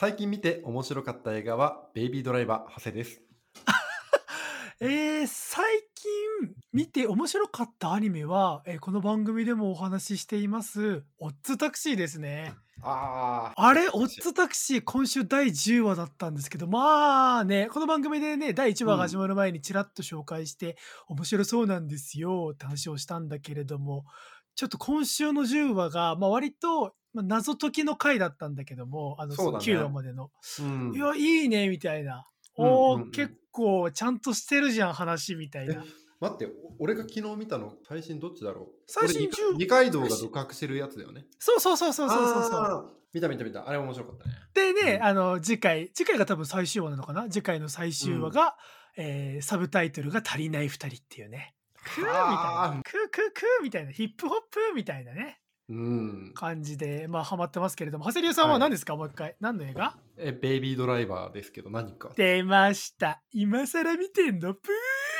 最近見て面白かった映画はベイビードライバー長谷です。えー、最近見て面白かったアニメは、えーこの番組でもお話ししています、オッズタクシーですね。ああれ、オッズタクシー、今週第10話だったんですけど、まあね、この番組でね、第1話が始まる前にちらっと紹介して、面白そうなんですよって話をしたんだけれども、ちょっと今週の10話が、まあ割と、まあ、謎解きの回だったんだけども、あの、そうだね9話までの。うんいや、いいね、みたいな。うんおー、うんうん結構ちゃんとしてるじゃん、話、みたいな。待って、お俺が昨日見たの、最新どっちだろう？最新10俺二階堂が独白してるやつだよね。そうそうそうそうそうそうそう。あー見た見た見た。あれ面白かったね。でね、うんあの、次回、次回が多分最終話なのかな？次回の最終話が、えーサブタイトルが足りない二人っていうね。クーみたいはな。クークークーみたいな。ヒップホップみたいなね。うん。感じで、まあ、ハマってますけれども、長谷流さんははい何ですか、もう一回。何の映画？え、ベイビードライバーですけど何か。出ました。今更見てんのプ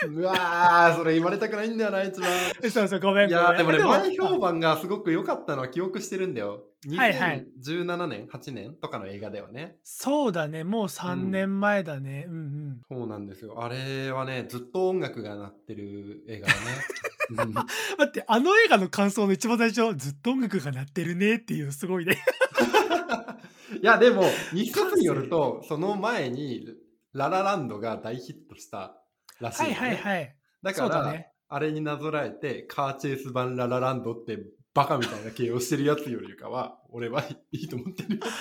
うわー、それ言われたくないんだよな、一番。ーそうそう、ごめんい。やーでもね、前評うん判がすごく良かったのは記憶してるんだよ。はいはい2017年、8年とかの映画だよね。そうだね、もう3年前だね。うんうん。そうなんですよ。あれはね、ずっと音楽が鳴ってる映画だね。うん待って、あの映画の感想の一番最初、ずっと音楽が鳴ってるねっていう、すごいね。いや、でも、日冊によると、その前に、ララランドが大ヒットしたらしい、はいはいい。はい。だから、ねあれになぞらえて、カーチェイス版ララランドってバカみたいな形容してるやつよりかは、俺はいいと思ってるよ。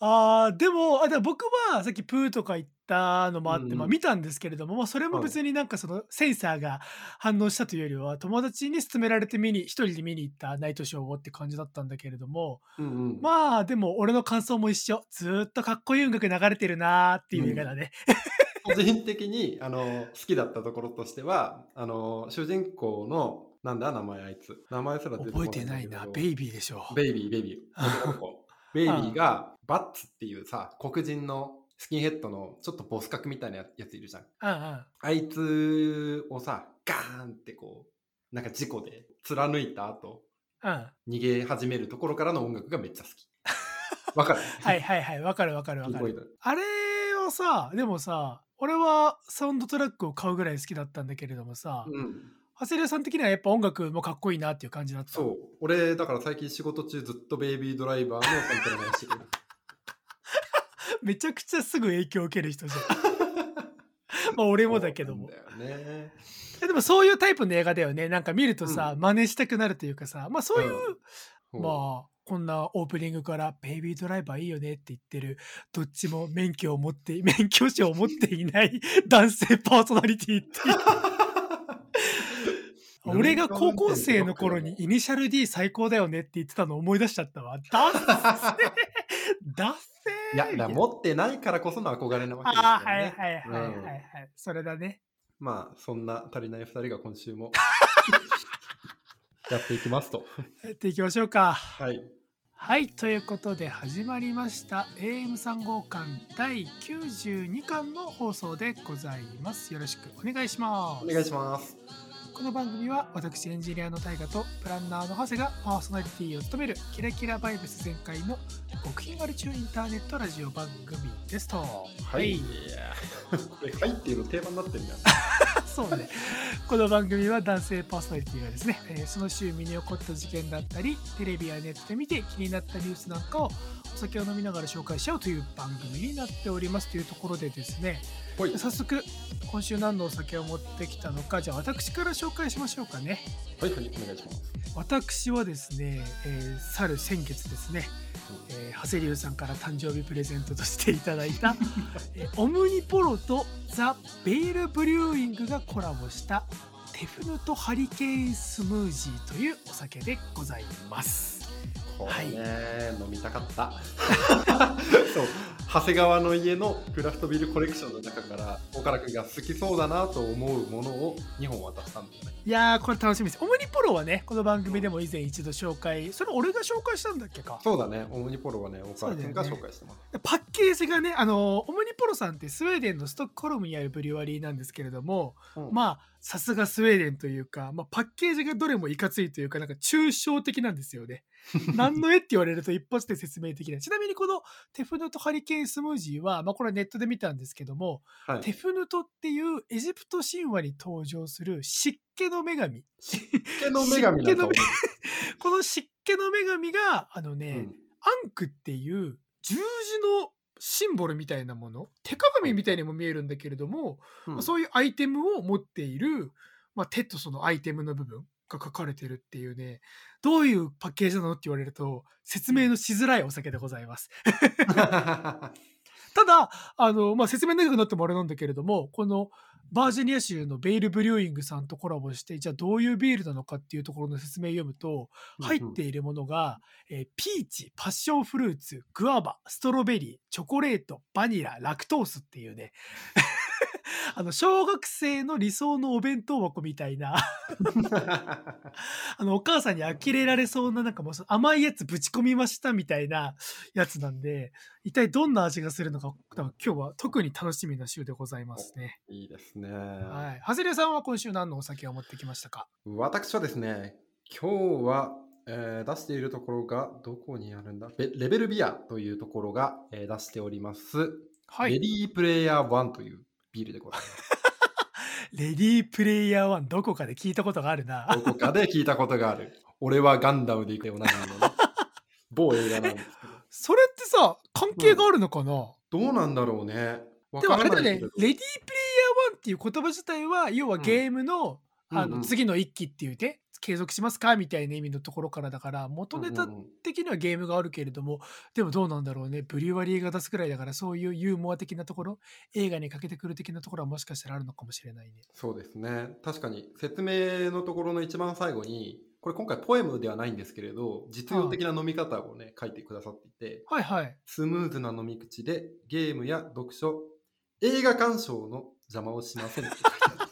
あーでもあでも僕はさっきプーとか言ったのもあって、うんうんまあ、見たんですけれども、まあ、それもはい別になんかそのセンサーが反応したというよりは友達に勧められて見に一人で見に行ったナイトショーをって感じだったんだけれどもうんうん。まあでも俺の感想も一緒ずーっとかっこいい音楽流れてるなーっていう映画だね、個人的に あの好きだったところとしてはあの主人公のなんだ名前あいつ。名前すら覚えてないな。ベイイビーでしょ。ベイビーベイビー。ベイビーがバッツっていうさ黒人のスキンヘッドのちょっとボス格みたいなやついるじゃん。あいつをさガーンってこうなんか事故で貫いた後うん。逃げ始めるところからの音楽がめっちゃ好き。わかる？はいはいはい。わかるわかるわかる。あれをさでもさ俺はサウンドトラックを買うぐらい好きだったんだけれどもさ、うん。長谷川さん的にはやっぱ音楽もかっこいいなっていう感じだったそう。俺だから最近仕事中ずっとベイビードライバーのコントラーしてるめちゃくちゃすぐ影響を受ける人じゃん。まあ俺もだけども。ね。えでもそういうタイプの映画だよね。なんか見るとさ、う真似したくなるというかさ。まあそういう、そうまあこんなオープニングから「ベイビードライバーいいよね」って言ってるどっちも免許を持って 免許証を持っていない 男性パーソナリティって 俺が高校生の頃にイニシャル D 最高だよねって言ってたの思い出しちゃったわ。ダッセーダッセーいや、持ってないからこその憧れなわけですよね。ああ、はいはいはいはいうんはい。それだね。まあ、そんな足りない二人が今週もやっていきますと。やっていきましょうか。はい。はい、ということで始まりました AM3 号館第92巻の放送でございます。よろしくお願いします。お願いします。この番組は私エンジニアの大河とプランナーの長谷がパーソナリティを務めるキラキラバイブス全開の極貧割中インターネットラジオ番組ですと。はい。これ、はいっていうの定番になってるんだよ。そうね。この番組は男性パーソナリティがですね、えーその週身に起こった事件だったり、テレビやネットで見て気になったニュースなんかをお酒を飲みながら紹介しちゃうという番組になっておりますというところでですね。早速、今週何のお酒を持ってきたのか、じゃあ私から紹介しましょうかね。はい、はい、お願いします。私はですね、えー去る先月ですね、えー長谷龍さんから誕生日プレゼントとしていただいた、えーオムニポロとザ・ベイル・ブリューイングがコラボしたテフヌトハリケーンスムージーというお酒でございます。これね、飲みたかった。そう。長谷川の家のクラフトビールコレクションの中から岡田君が好きそうだなと思うものを2本渡したんだよね。いやーこれ楽しみです。オムニポロはねこの番組でも以前一度紹介それ俺が紹介したんだっけかそうだね、オムニポロはね、岡田君が紹介してます。パッケージがねあのオムニポロさんってスウェーデンのストックホルムにあるブリュワリーなんですけれども、うんまあさすがスウェーデンというか、まあ、パッケージがどれもいかついというか、なんか抽象的なんですよね。何の絵って言われると一発で説明できない。ちなみにこのテフヌトハリケーンスムージーは、まあこれはネットで見たんですけども、はいテフヌトっていうエジプト神話に登場する湿気の女神。湿気の女神この湿気の女神が、あのうね、んアンクっていう十字のシンボルみたいなもの、手鏡みたいにも見えるんだけれども、うん。まあそういうアイテムを持っている、まあ、手とそのアイテムの部分が書かれてるっていうね、どういうパッケージなのって言われると、説明のしづらいお酒でございます。ただ、あの、まあ、説明長くなってもあれなんだけれども、このバージニア州のベイルブリューイングさんとコラボして、じゃあどういうビールなのかっていうところの説明を読むと、入っているものが、えーピーチ、パッションフルーツ、グアバ、ストロベリー、チョコレート、バニラ、ラクトースっていうね、あの、小学生の理想のお弁当箱みたいな、あの、お母さんに呆れられそうな、なんかもう甘いやつぶち込みましたみたいなやつなんで、一体どんな味がするのか、今日は特に楽しみな週でございますね。いいですね。はい。ハゼリアさんは今週何のお酒を持ってきましたか？私はですね、今日は、えー出しているところがどこにあるんだ？ベレベルビアというところが、えー出しております、はい。レディープレイヤー1というビールでございます。レディープレイヤー1どこかで聞いたことがあるな。どこかで聞いたことがある。俺はガンダムで行くようなのね 某映画なんです。それってさ、関係があるのかな、どうなんだろうね。わでもあれだよね、レディープレイヤー1っていう言葉自体は、要はうんゲームの,、あうんうんの次の一期っていうね、継続しますか？みたいな意味のところからだから、元ネタ的にはゲームがあるけれども、でもどうなんだろうね、ブリュワリーが出すくらいだから、そういうユーモア的なところ、映画にかけてくる的なところはもしかしたらあるのかもしれないね。そうですね。確かに説明のところの一番最後に、これ今回ポエムではないんですけれど、実用的な飲み方をね、書いてくださっていて、はいはい。スムーズな飲み口でゲームや読書、映画鑑賞の邪魔をしませんって書いてある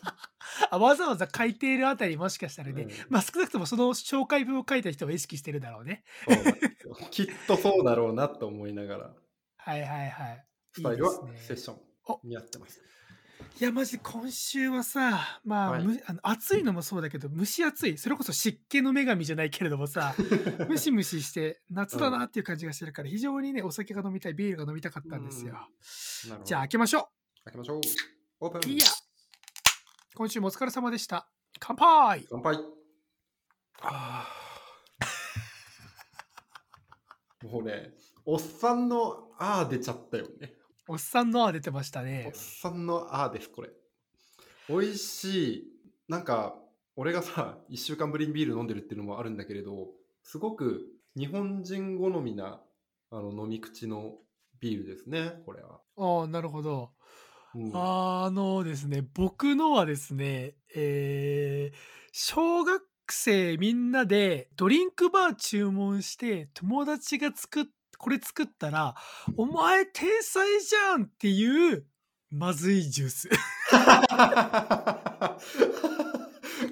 あわざわざ書いているあたりもしかしたらね、うんまあ少なくともその紹介文を書いた人は意識してるだろうね。そうきっとそうだろうなと思いながら、はいはいはい。スタイルはセッショおンにやってます。いや、マジ今週はさ、まあ、はいむあの暑いのもそうだけど、蒸し暑い。それこそ湿気の女神じゃないけれどもさ、ムシムシして夏だなっていう感じがしてるから、非常にね、お酒が飲みたい、ビールが飲みたかったんですよ。じゃあ、開けましょ開けましょう。オープンう。いや、今週もお疲れ様でした。乾杯乾杯あー もうね、おっさんのあー出ちゃったよね。おっさんのは出てましたおっね。さんのあーです、これ。美味しい。なんか、俺がさ、1週間ぶりにビール飲んでるっていうのもあるんだけれど、すごく日本人好みなあの飲み口のビールですね、これは。ああ、なるほど。うんあのですね、僕のはですね、えー小学生みんなでドリンクバー注文して友達が作っこれ作ったら「お前天才じゃん!」っていうまずいジュース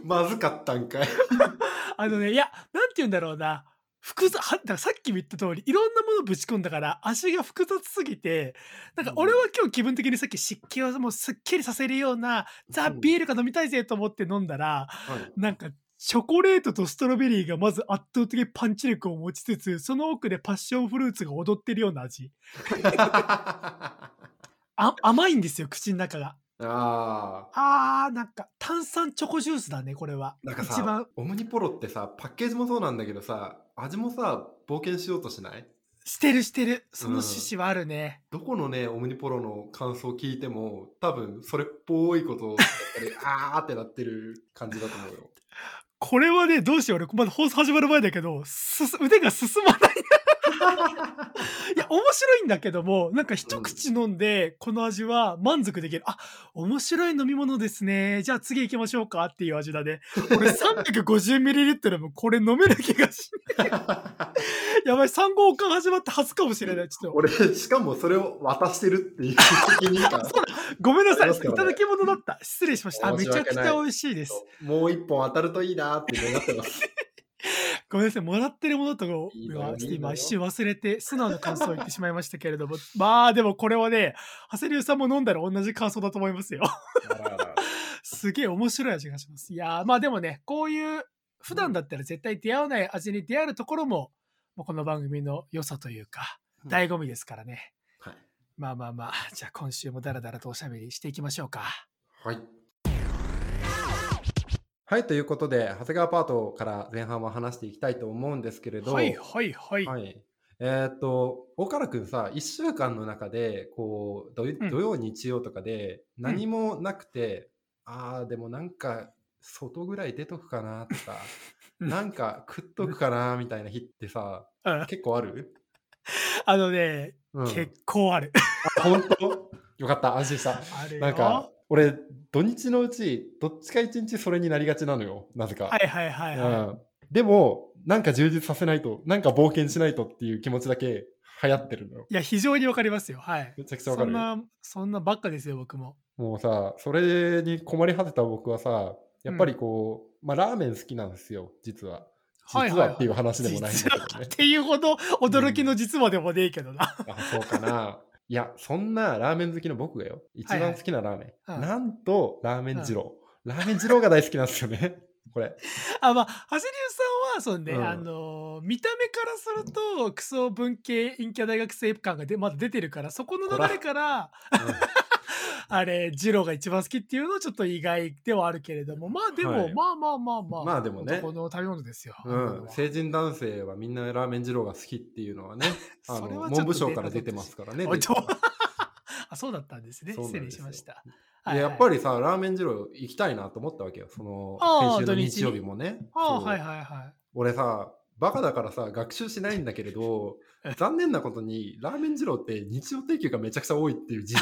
まずかったんかい。あのねいやなんて言うんだろうな複雑はだからさっきも言った通りいろんなものぶち込んだから味が複雑すぎてなんか俺は今日気分的にさっき湿気をもうすっきりさせるようなザ・うんビールが飲みたいぜと思って飲んだらはい。なんかチョコレートとストロベリーがまず圧倒的パンチ力を持ちつつその奥でパッションフルーツが踊ってるような味。あ甘いんですよ口の中がああーなんか炭酸チョコジュースだねこれは。ーなんか一番。さ、オムニポロってさ、パッケージもそうなんだけどさ、味もさ、冒険しようとしない？してるしてる。その趣旨はあるね、どこのね、オムニポロの感想を聞いても、多分それっぽいことをやっ あーってなってる感じだと思うよ。これはねどうしよう。俺まだ放送始まる前だけどすす腕が進まないい や面白いんだけどもなんか一口飲んでこの味は満足できる、あ面白い飲み物ですね。じゃあ次行きましょうか。っていう味だね。俺 350ml もこれ飲める気がしない。やばい3号館始まって初かもしれない。ちょっと。俺、しかもそれを渡してるっていう責任感。ごめんなさい、ね。いただき物だった。失礼しました。あめちゃくちゃ美味しいです。もう一本当たるといいなーって願ってます。ごめんなさい、もらってるものとかを今一瞬忘れて、素直な感想を言ってしまいましたけれども、まあでもこれはね、長谷流さんも飲んだら同じ感想だと思いますよ。すげえ面白い味がします。いやーまあでもね、こういう、普段だったら絶対出会わない味に出会えるところも、もうこの番組の良さというか、うん醍醐味ですからね。はい。まあまあまあ、じゃあ今週もダラダラとおしゃべりしていきましょうか。はい。はい、ということで、長谷川パートから前半は話していきたいと思うんですけれど、はいはいはい。はい。えーっと、大原くんさ、1週間の中で、こう、土曜、日曜とかで、何もなくて、ああ、でもなんか、外ぐらい出とくかなとか、う んなんか食っとくかなみたいな日ってさ、うん結構ある？あのね、うん。結構ある。あ本当？よかった、安心した。なんか、俺、土日のうち、どっちか一日それになりがちなのよ、なぜか。はいはいはいはい。うん、でも、なんか充実させないと、なんか冒険しないとっていう気持ちだけ流行ってるのよ。いや、非常にわかりますよ。はい。めちゃくちゃわかる。そんな、そんなばっかですよ、僕も。もうさ、それに困り果てた僕はさ、やっぱりこう、まあラーメン好きなんですよ、実は。はいはいはい実はっていう話でもないんだけどねっ。ていうほど驚きの実話でもねえけどな。あ、そうかな。いや、そんなラーメン好きの僕がよ、一はいはい番好きなラーメン。うんなんと、ラーメン二郎。ラーメン二郎が大好きなんですよね。これ。あ、まあ、ハセリュウさんは、そうね、うんあのー見た目からすると、クソ文系陰キャ大学生感がでまだ出てるから、そこの流れから、あれ、ジローが一番好きっていうのはちょっと意外ではあるけれども、まあでも、はいまあまあまあまあ、まあでもね男の食べ物ですよ。うん、うん、成人男性はみんなラーメン二郎が好きっていうのはね、あの文部省から出てますからね。あ、そうだったんですね。失礼しました。でやっぱり。りさ、ラーメン二郎行きたいなと思ったわけよ。その、先週の土日曜日もね。あはいはいはい。俺さ、バカだからさ、学習しないんだけれどえ、残念なことに、ラーメン二郎って日曜定休がめちゃくちゃ多いっていう事実。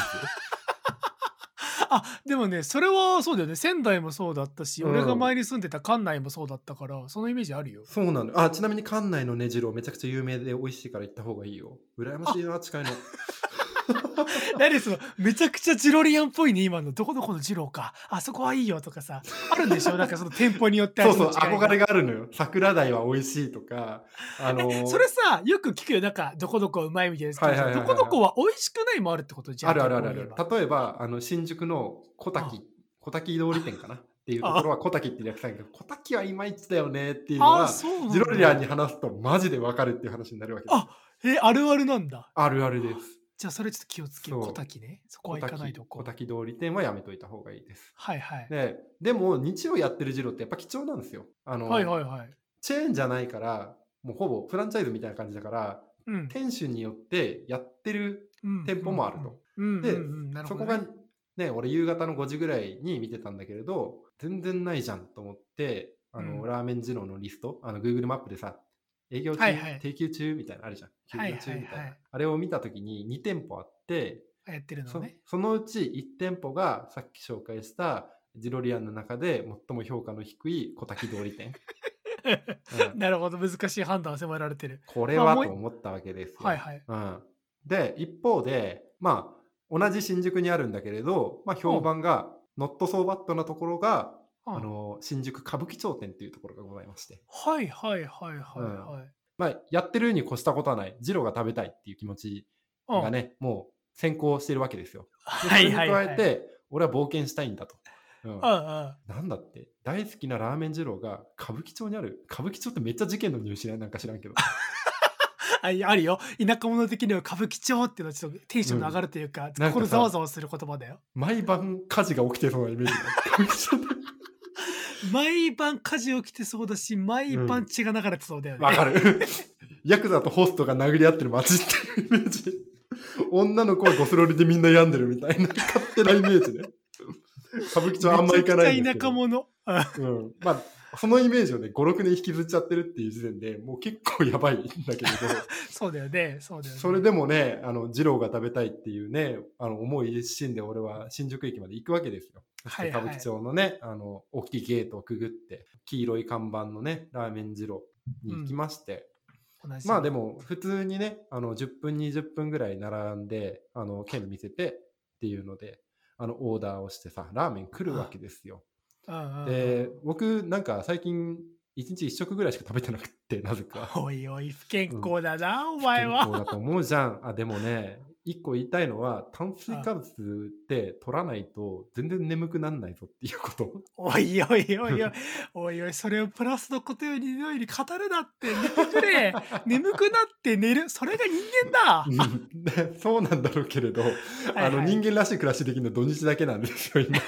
あでもねそれはそうだよね仙台もそうだったし、うん俺が前に住んでた関内もそうだったからそのイメージあるよそうなの。あ、ちなみに館内のねじろめちゃくちゃ有名で美味しいから行った方がいいよ。羨ましいな、近いの。何そのめちゃくちゃジロリアンっぽいね今の。どこどこのジローか。あそこはいいよとかさあるんでしょ？なんかその店舗によってそうそう、憧れがあるのよ。桜鯛は美味しいとか、あのーそれさよく聞くよ。なんかどこどこうまいみたいなやつ。はいはいはいはい。どこどこは美味しくないもあるってことじゃん。あるあるあるある。例えば、あの、新宿の小滝、小滝通り店かなっていうところは小滝って略される。けど、小滝はいまいちだよねっていうのあは、ジロリアンに話すとマジでわかるっていう話になるわけです。あえあるあるなんだ。あるあるです。じゃあそれちょっと気をつけ小滝ね。そこは行かないとこ。小滝通り店はやめといた方がいいです。はいはい、ででも、日曜やってるジロってやっぱ貴重なんですよ。あの、はいはいはい。チェーンじゃないから、もうほぼフランチャイズみたいな感じだから、うん。店主によってやってる店舗もあると。うんでそこがね、俺夕方の5時ぐらいに見てたんだけれど、全然ないじゃんと思って、あの、うん。ラーメン二郎のリスト、あの、Google マップでさ、営業中、はいはい。定休中みたいなのあるじゃん。休はい業中みたいな。はいはいあれを見たときに2店舗あって、やってるのそねそのうち1店舗がさっき紹介したジロリアンの中で最も評価の低い小滝通り店。うん。なるほど。難しい判断を迫られてる。これはと思ったわけですよ。はいはい。うん、で一方でまあ同じ新宿にあるんだけれど、まあ、評判がノットソーバットなところが、うんあの新宿歌舞伎町店っていうところがございまして、はいはいはいはいはい。まあ、やってるに越したことはない。ジローが食べたいっていう気持ちうん。がね、もう先行してるわけですよ。はいはいはい。加えて、俺は冒険したいんだと。うん。うんうん。なんだって？大好きなラーメン二郎が歌舞伎町にある。歌舞伎町ってめっちゃ事件の入試なんか知らんけど。ああるよ。田舎者的には歌舞伎町っていうのはちょっとテンションの上がるというか、なん心ざわざわする言葉だよ。毎晩火事が起きてそうなイメージだ。歌舞伎町毎晩火事起きてそうだし毎晩血が流れてそうだよね、わかる。ヤクザとホストが殴り合ってる街っていうイメージ。女の子はゴスロリでみんな病んでるみたいな勝手なイメージね。歌舞伎町あんま行かないんですけど。めちゃくちゃ田舎者うんうん。まあ、そのイメージをね、5、6年引きずっちゃってるっていう時点でもう結構やばいんだけれど、そうだよね。そうだよね。それでもね、あの、二郎が食べたいっていうね、あの、思い一心で俺は新宿駅まで行くわけですよ。はいはい歌舞伎町のね、あの、大きいゲートをくぐって、黄色い看板のね、ラーメン二郎に行きまして、同じ。まあでも普通にねあの10分20分ぐらい並んであの券見せてっていうのであのオーダーをしてさラーメン来るわけですよ。うんうんうんで僕なんか最近1日1食ぐらいしか食べてなくってなぜか。おいおい不健康だな、お前は健康だと思うじゃん。あでもね一個言いたいのは、炭水化物って取らないと全然眠くなんないぞっていうこと。おいおいおいおい、おいおい、それをプラスのことよりのように語るなって、寝てくれ。眠くなって寝る。それが人間だ。うそうなんだろうけれど、あのはい人間らしい暮らしできるの土日だけなんですよ、今。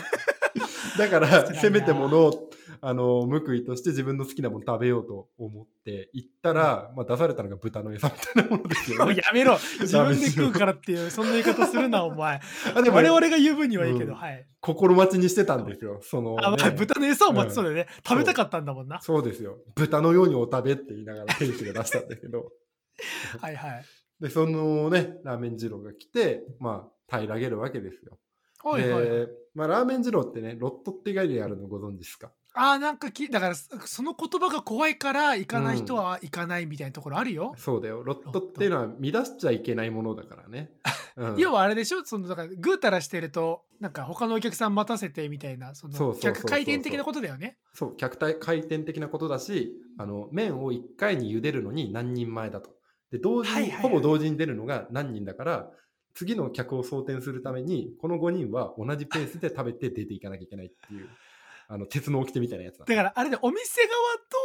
だから、せめてものを、あの、報いとして自分の好きなもの食べようと思って行ったら、まあ出されたのが豚の餌みたいなものですよもうね。やめろ。自分で食うからっていう、そんな言い方するな、お前。あでも我々が言う分にはいいけど、うんはい。心待ちにしてたんですよ。その、あ、まあ、ね豚の餌を待つそうだよね。そう食べたかったんだもんな。そうですよ。豚のようにお食べって言いながら店主が出したんだけど。はいはい。で、そのね、ラーメン二郎が来て、まあ、平らげるわけですよ。はいはいはい。で、まあ、ラーメン二郎ってね、ロットって概念あるのご存知ですか？ああ、なんかき、だから、そその言葉が怖いから、行かない人は行かないみたいなところあるよ。そうだよ。ロットっていうのは乱しちゃいけないものだからね。うん要はあれでしょ？その、だから、ぐうたらしてると、なんか他のお客さん待たせてみたいな、その、客回転的なことだよね。そう、客体回転的なことだし、あの、麺を1回に茹でるのに何人前だと。で、同時に、ほぼ同時に出るのが何人だから、次の客を装填するために、この5人は同じペースで食べて出ていかなきゃいけないっていう、あの、鉄の掟みたいなやつだ。だから、あれで、お店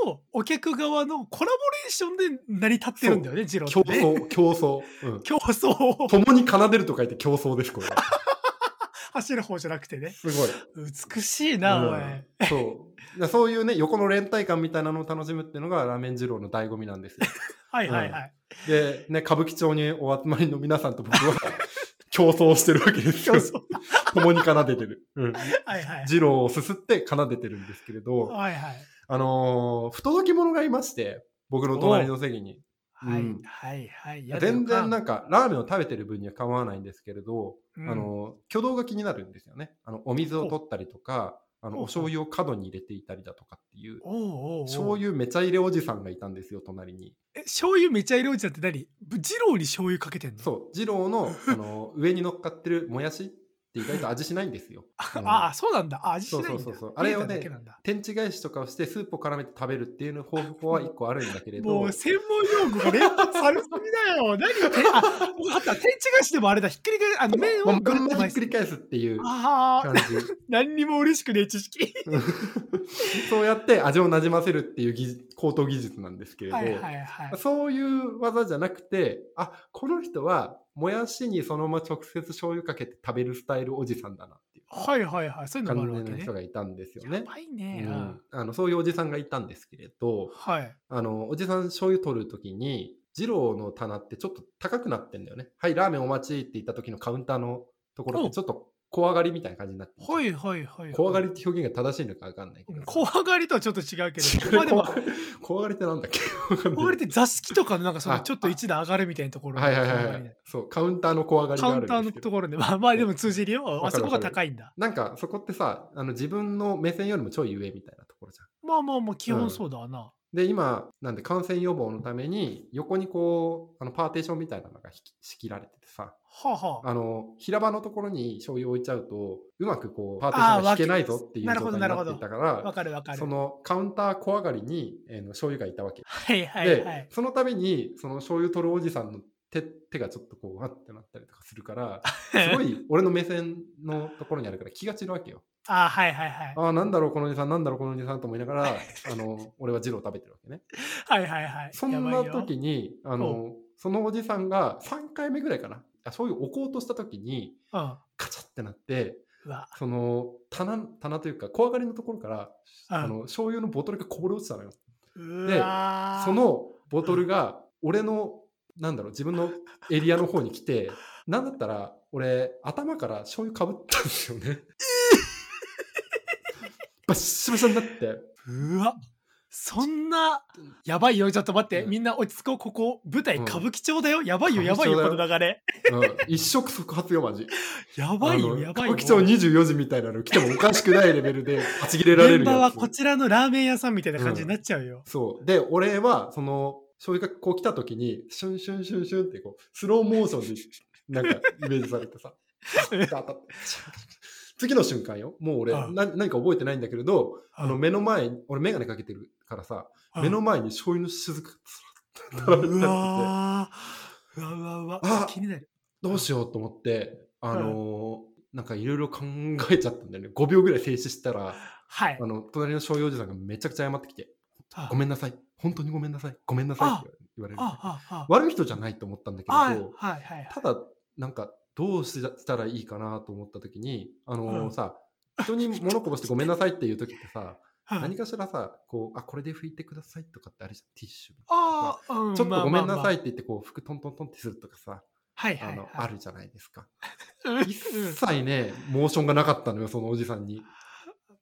側とお客側のコラボレーションで成り立ってるんだよね、ジロー競って、ね。争、競争。うん。競争。共に奏でると書いて競争です、これは。走る方じゃなくてね。すごい。美しいな、うんおい。そう。だそういうね、横の連帯感みたいなのを楽しむっていうのがラーメン二郎の醍醐味なんですよ。はいはいはい。で、ね、歌舞伎町にお集まりの皆さんと僕は競争してるわけですよ。共に奏でてる。うん。はいはい。二郎をすすって奏でてるんですけれど、はいはい。あのー不届き者がいまして、僕の隣の席に。はいうんはいはい。やだよ全然なんかか、ラーメンを食べてる分には構わないんですけれど、うんあのー挙動が気になるんですよね。あの、お水を取ったりとか、あの、お醤油を角に入れていたりだとかっていう、醤油めちゃ入れおじさんがいたんですよ、隣に。え醤油めちゃ入れおじさんって何？ぶ二郎に醤油かけてんの？そう、二郎の、あの、上に乗っかってるもやしって意外と味しないんですよ。うんああ、そうなんだ。あ味しないんだ。そうそうそうあれをね天地返しとかをしてスープを絡めて食べるっていうの方法は一個あるんだけれど、もう専門用語が連発されすぎだよ。何あ、分かった。天地返しでもあれだ。ひっくり返あの麺まをぐるっとひっ。くり返すっていうああ、感じ。何にも嬉しくねえ知識。そうやって味をなじませるっていう技術高等技術なんですけれど、はいはいはい。そういう技じゃなくて、あ、この人はもやしにそのまま直接醤油かけて食べるスタイルおじさんだなっていうはいはいはい。そういうのもあるわけねの人。がいたんですよやね。ばいね。ううんんあのそういうおじさんがいたんですけれど、はい。あの、おじさん醤油取るときに、二郎の棚ってちょっと高くなってんだよね。はい、ラーメンお待ちって言った時のカウンターのところっおてちょっと小上がりみたいな感じになっててはいはいはい。小上がりって表現が正しいのかわかんないけど。小上がりとはちょっと違うけど。まあでも、小小上がりってなんだっけ？わかんない小上がりって座敷とかのなんかそのあちょっと一段上がるみたいなところ。はいはいはい。そう、カウンターの小上がりがあカウンター。のところで、まあまあでも通じるよ。あそこが高いんだ。なんかそこってさ、あの自分の目線よりもちょい上みたいなところじゃん。まあまあまあ基本そうだわな。で、今、なんで感染予防のために、横にこう、あのパーテーションみたいなのが仕切られててさ、はあはあ。あの、平場のところに醤油を置いちゃうと、うまくこう、パーテーションが引けないぞっていう状態になっていたかわら、かるわかる。そのカウンター小上がりに、えーの醤油がいたわけ。はいはいで、はい。その度に、その醤油取るおじさんの手手がちょっとこう、わってなったりとかするから、すごい俺の目線のところにあるから気が散るわけよ。あーはいはいはい。ああ、なんだろう、このおじさん、なんだろう、このおじさんと思いながら、あの、俺はジロー食べてるわけね。はいはいはい。そんな時に、あの、そのおじさんが3回目ぐらいかな、あ醤油を置こうとした時に、うん。カチャってなって。その棚棚というか小上がりのところから、あうんの醤油のボトルがこぼれ落ちたのよ。うでそのボトルが俺のなんだろう自分のエリアの方に来て なんだったら俺頭から醤油かぶったんですよね。バッシバシになってうわ。そんな、やばいよ。ちょっと待って。うんみんな落ち着こう。ここ、舞台うん歌舞伎町だよ。やばいよ、やばいよ、この流れ。うん、一触即発よマジ。やばいよ、やばいよ。歌舞伎町24時みたいなの来てもおかしくないレベルではちぎれられる現場は。こちらのラーメン屋さんみたいな感じになっちゃうよ。そう。で、俺は、その、醤油がこう来た時に、シュンシュンシュンシュンってこう、スローモーションで、なんか、イメージされてさ、次の瞬間よ。もう俺、うんな何か覚えてないんだけれど、あの、目の前に、俺メガネかけてるからさ、うん目の前に醤油の雫がう垂られてたりしてわーうわうわうわあ気になる。どうしようと思って、あのーなんかいろいろ考えちゃったんだよね。5秒ぐらい静止したら、はいあ。の、隣の醤油おじさんがめちゃくちゃ謝ってきて、あごめんなさい。本当にごめんなさい。ごめんなさいって言われる。あ、あ、あ、悪い人じゃないと思ったんだけはい、ど、はい、はい。ただ、なんか、どうしたらいいかなと思った時に、あのーうんさ、人に物こぼしてごめんなさいっていう時ってさ、はい何かしらさ、こう、あ、これで拭いてくださいとかってあるじゃん、ティッシュ。ああ、うんちょっとごめんなさいい。って言って、こう、服トントントンってするとかさ、はい、はい。あの、あるじゃないですか。うん一切ね、モーションがなかったのよ、そのおじさんに。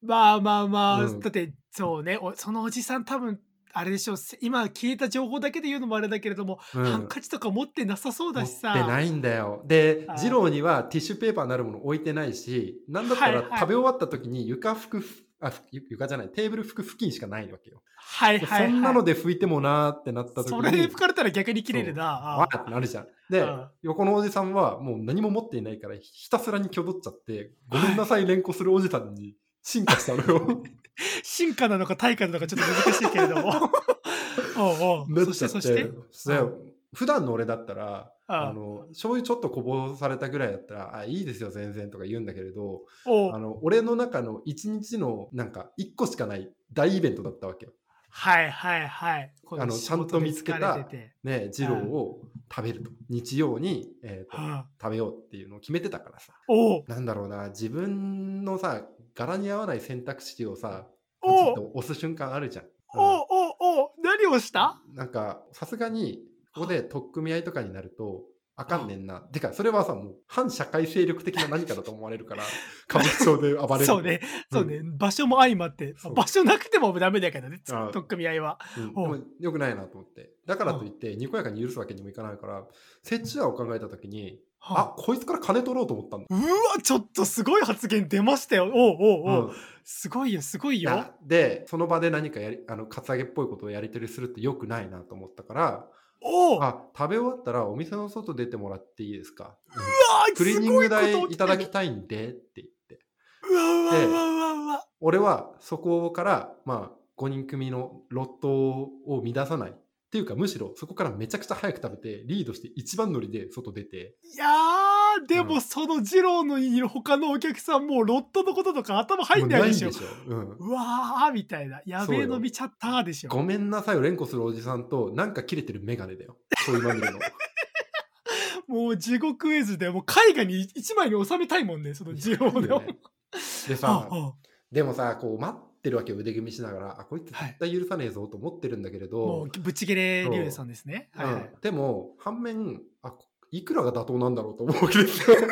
まあまあまあ、うんだってそうねおそのおじさん多分あれでしょうせ今聞いた情報だけで言うのもあれだけれども、うんハンカチとか持ってなさそうだしさ持ってないんだよ。で二郎にはティッシュペーパーなるもの置いてないし、なんだったら食べ終わった時に床拭く、あ、ふ床じゃない、テーブル拭く付近しかないわけよ。はいはい、はい、そんなので拭いてもなーってなった時に。それで吹かれたら逆に切れるなわーってなるじゃん。でうん、横のおじさんはもう何も持っていないから、ひたすらに挙動っちゃって、ごめんなさい連呼するおじさんに進化したのよ。進化なのか対価なのかちょっと難しいけれども おうおうなっそしちゃっててそして？で普段の俺だったら、ああ。の、醤油ちょっとこぼされたぐらいだったら、あ、いいですよ、全然とか言うんだけれど、あの、俺の中の一日のなんか一個しかない大イベントだったわけよ。はいはいはい。こあのちゃんと見つけたね、二郎を食べると。日曜に、えーとはあ食べようっていうのを決めてたからさ。おう。なんだろうな、自分のさ、柄に合わない選択肢をさ、ポチおうッと押す瞬間あるじゃん。おうおうおう。何をした？うんなんか、さすがに、ここで取っ組み合いとかになると、あかんねんな。てか、それはさ、もう、反社会勢力的な何かだと思われるから、歌舞伎町で暴れる。そうね、そうね、場所も相まって場所なくてもダメだけどね、あ取っ組み合いは。うん、よくないなと思って。だからといって、にこやかに許すわけにもいかないから、折衷案を考えたときに、あ、こいつから金取ろうと思ったんだ。うわ、ちょっとすごい発言出ましたよ。おうおうおう、うんすごいよ、すごいよ。で、その場で何かやり、あの、カツアゲっぽいことをやり取りするってよくないなと思ったから、おうあ、食べ終わったらお店の外出てもらっていいですか、うんあクリーニング代いただきたいんでって言って。うわうわうわうわうわ。俺はそこから、まあ、5人組のロットを乱さない。っていうか、むしろそこからめちゃくちゃ早く食べて、リードして一番乗りで外出て、いやー、でもその二郎のいる他のお客さんもうロットのこととか頭入んないでしょもう。しょ。うわーみたいな。やべえそうよの見ちゃったーでしょ。ごめんなさいを連呼するおじさんと、なんか切れてるメガネだよ。そういうまみれの。もう地獄絵図で、もう絵画に一枚に収めたいもんね、その二郎でも。で でもさ、こう待ってるわけよ、腕組みしながら。あ、こいつはい絶対許さねえぞと思ってるんだけれもど、うぶっちぎれ竜兵さんですね。はいはいうん、でも、反面、あ、いくらが妥当なんだろうと思うわけですよ。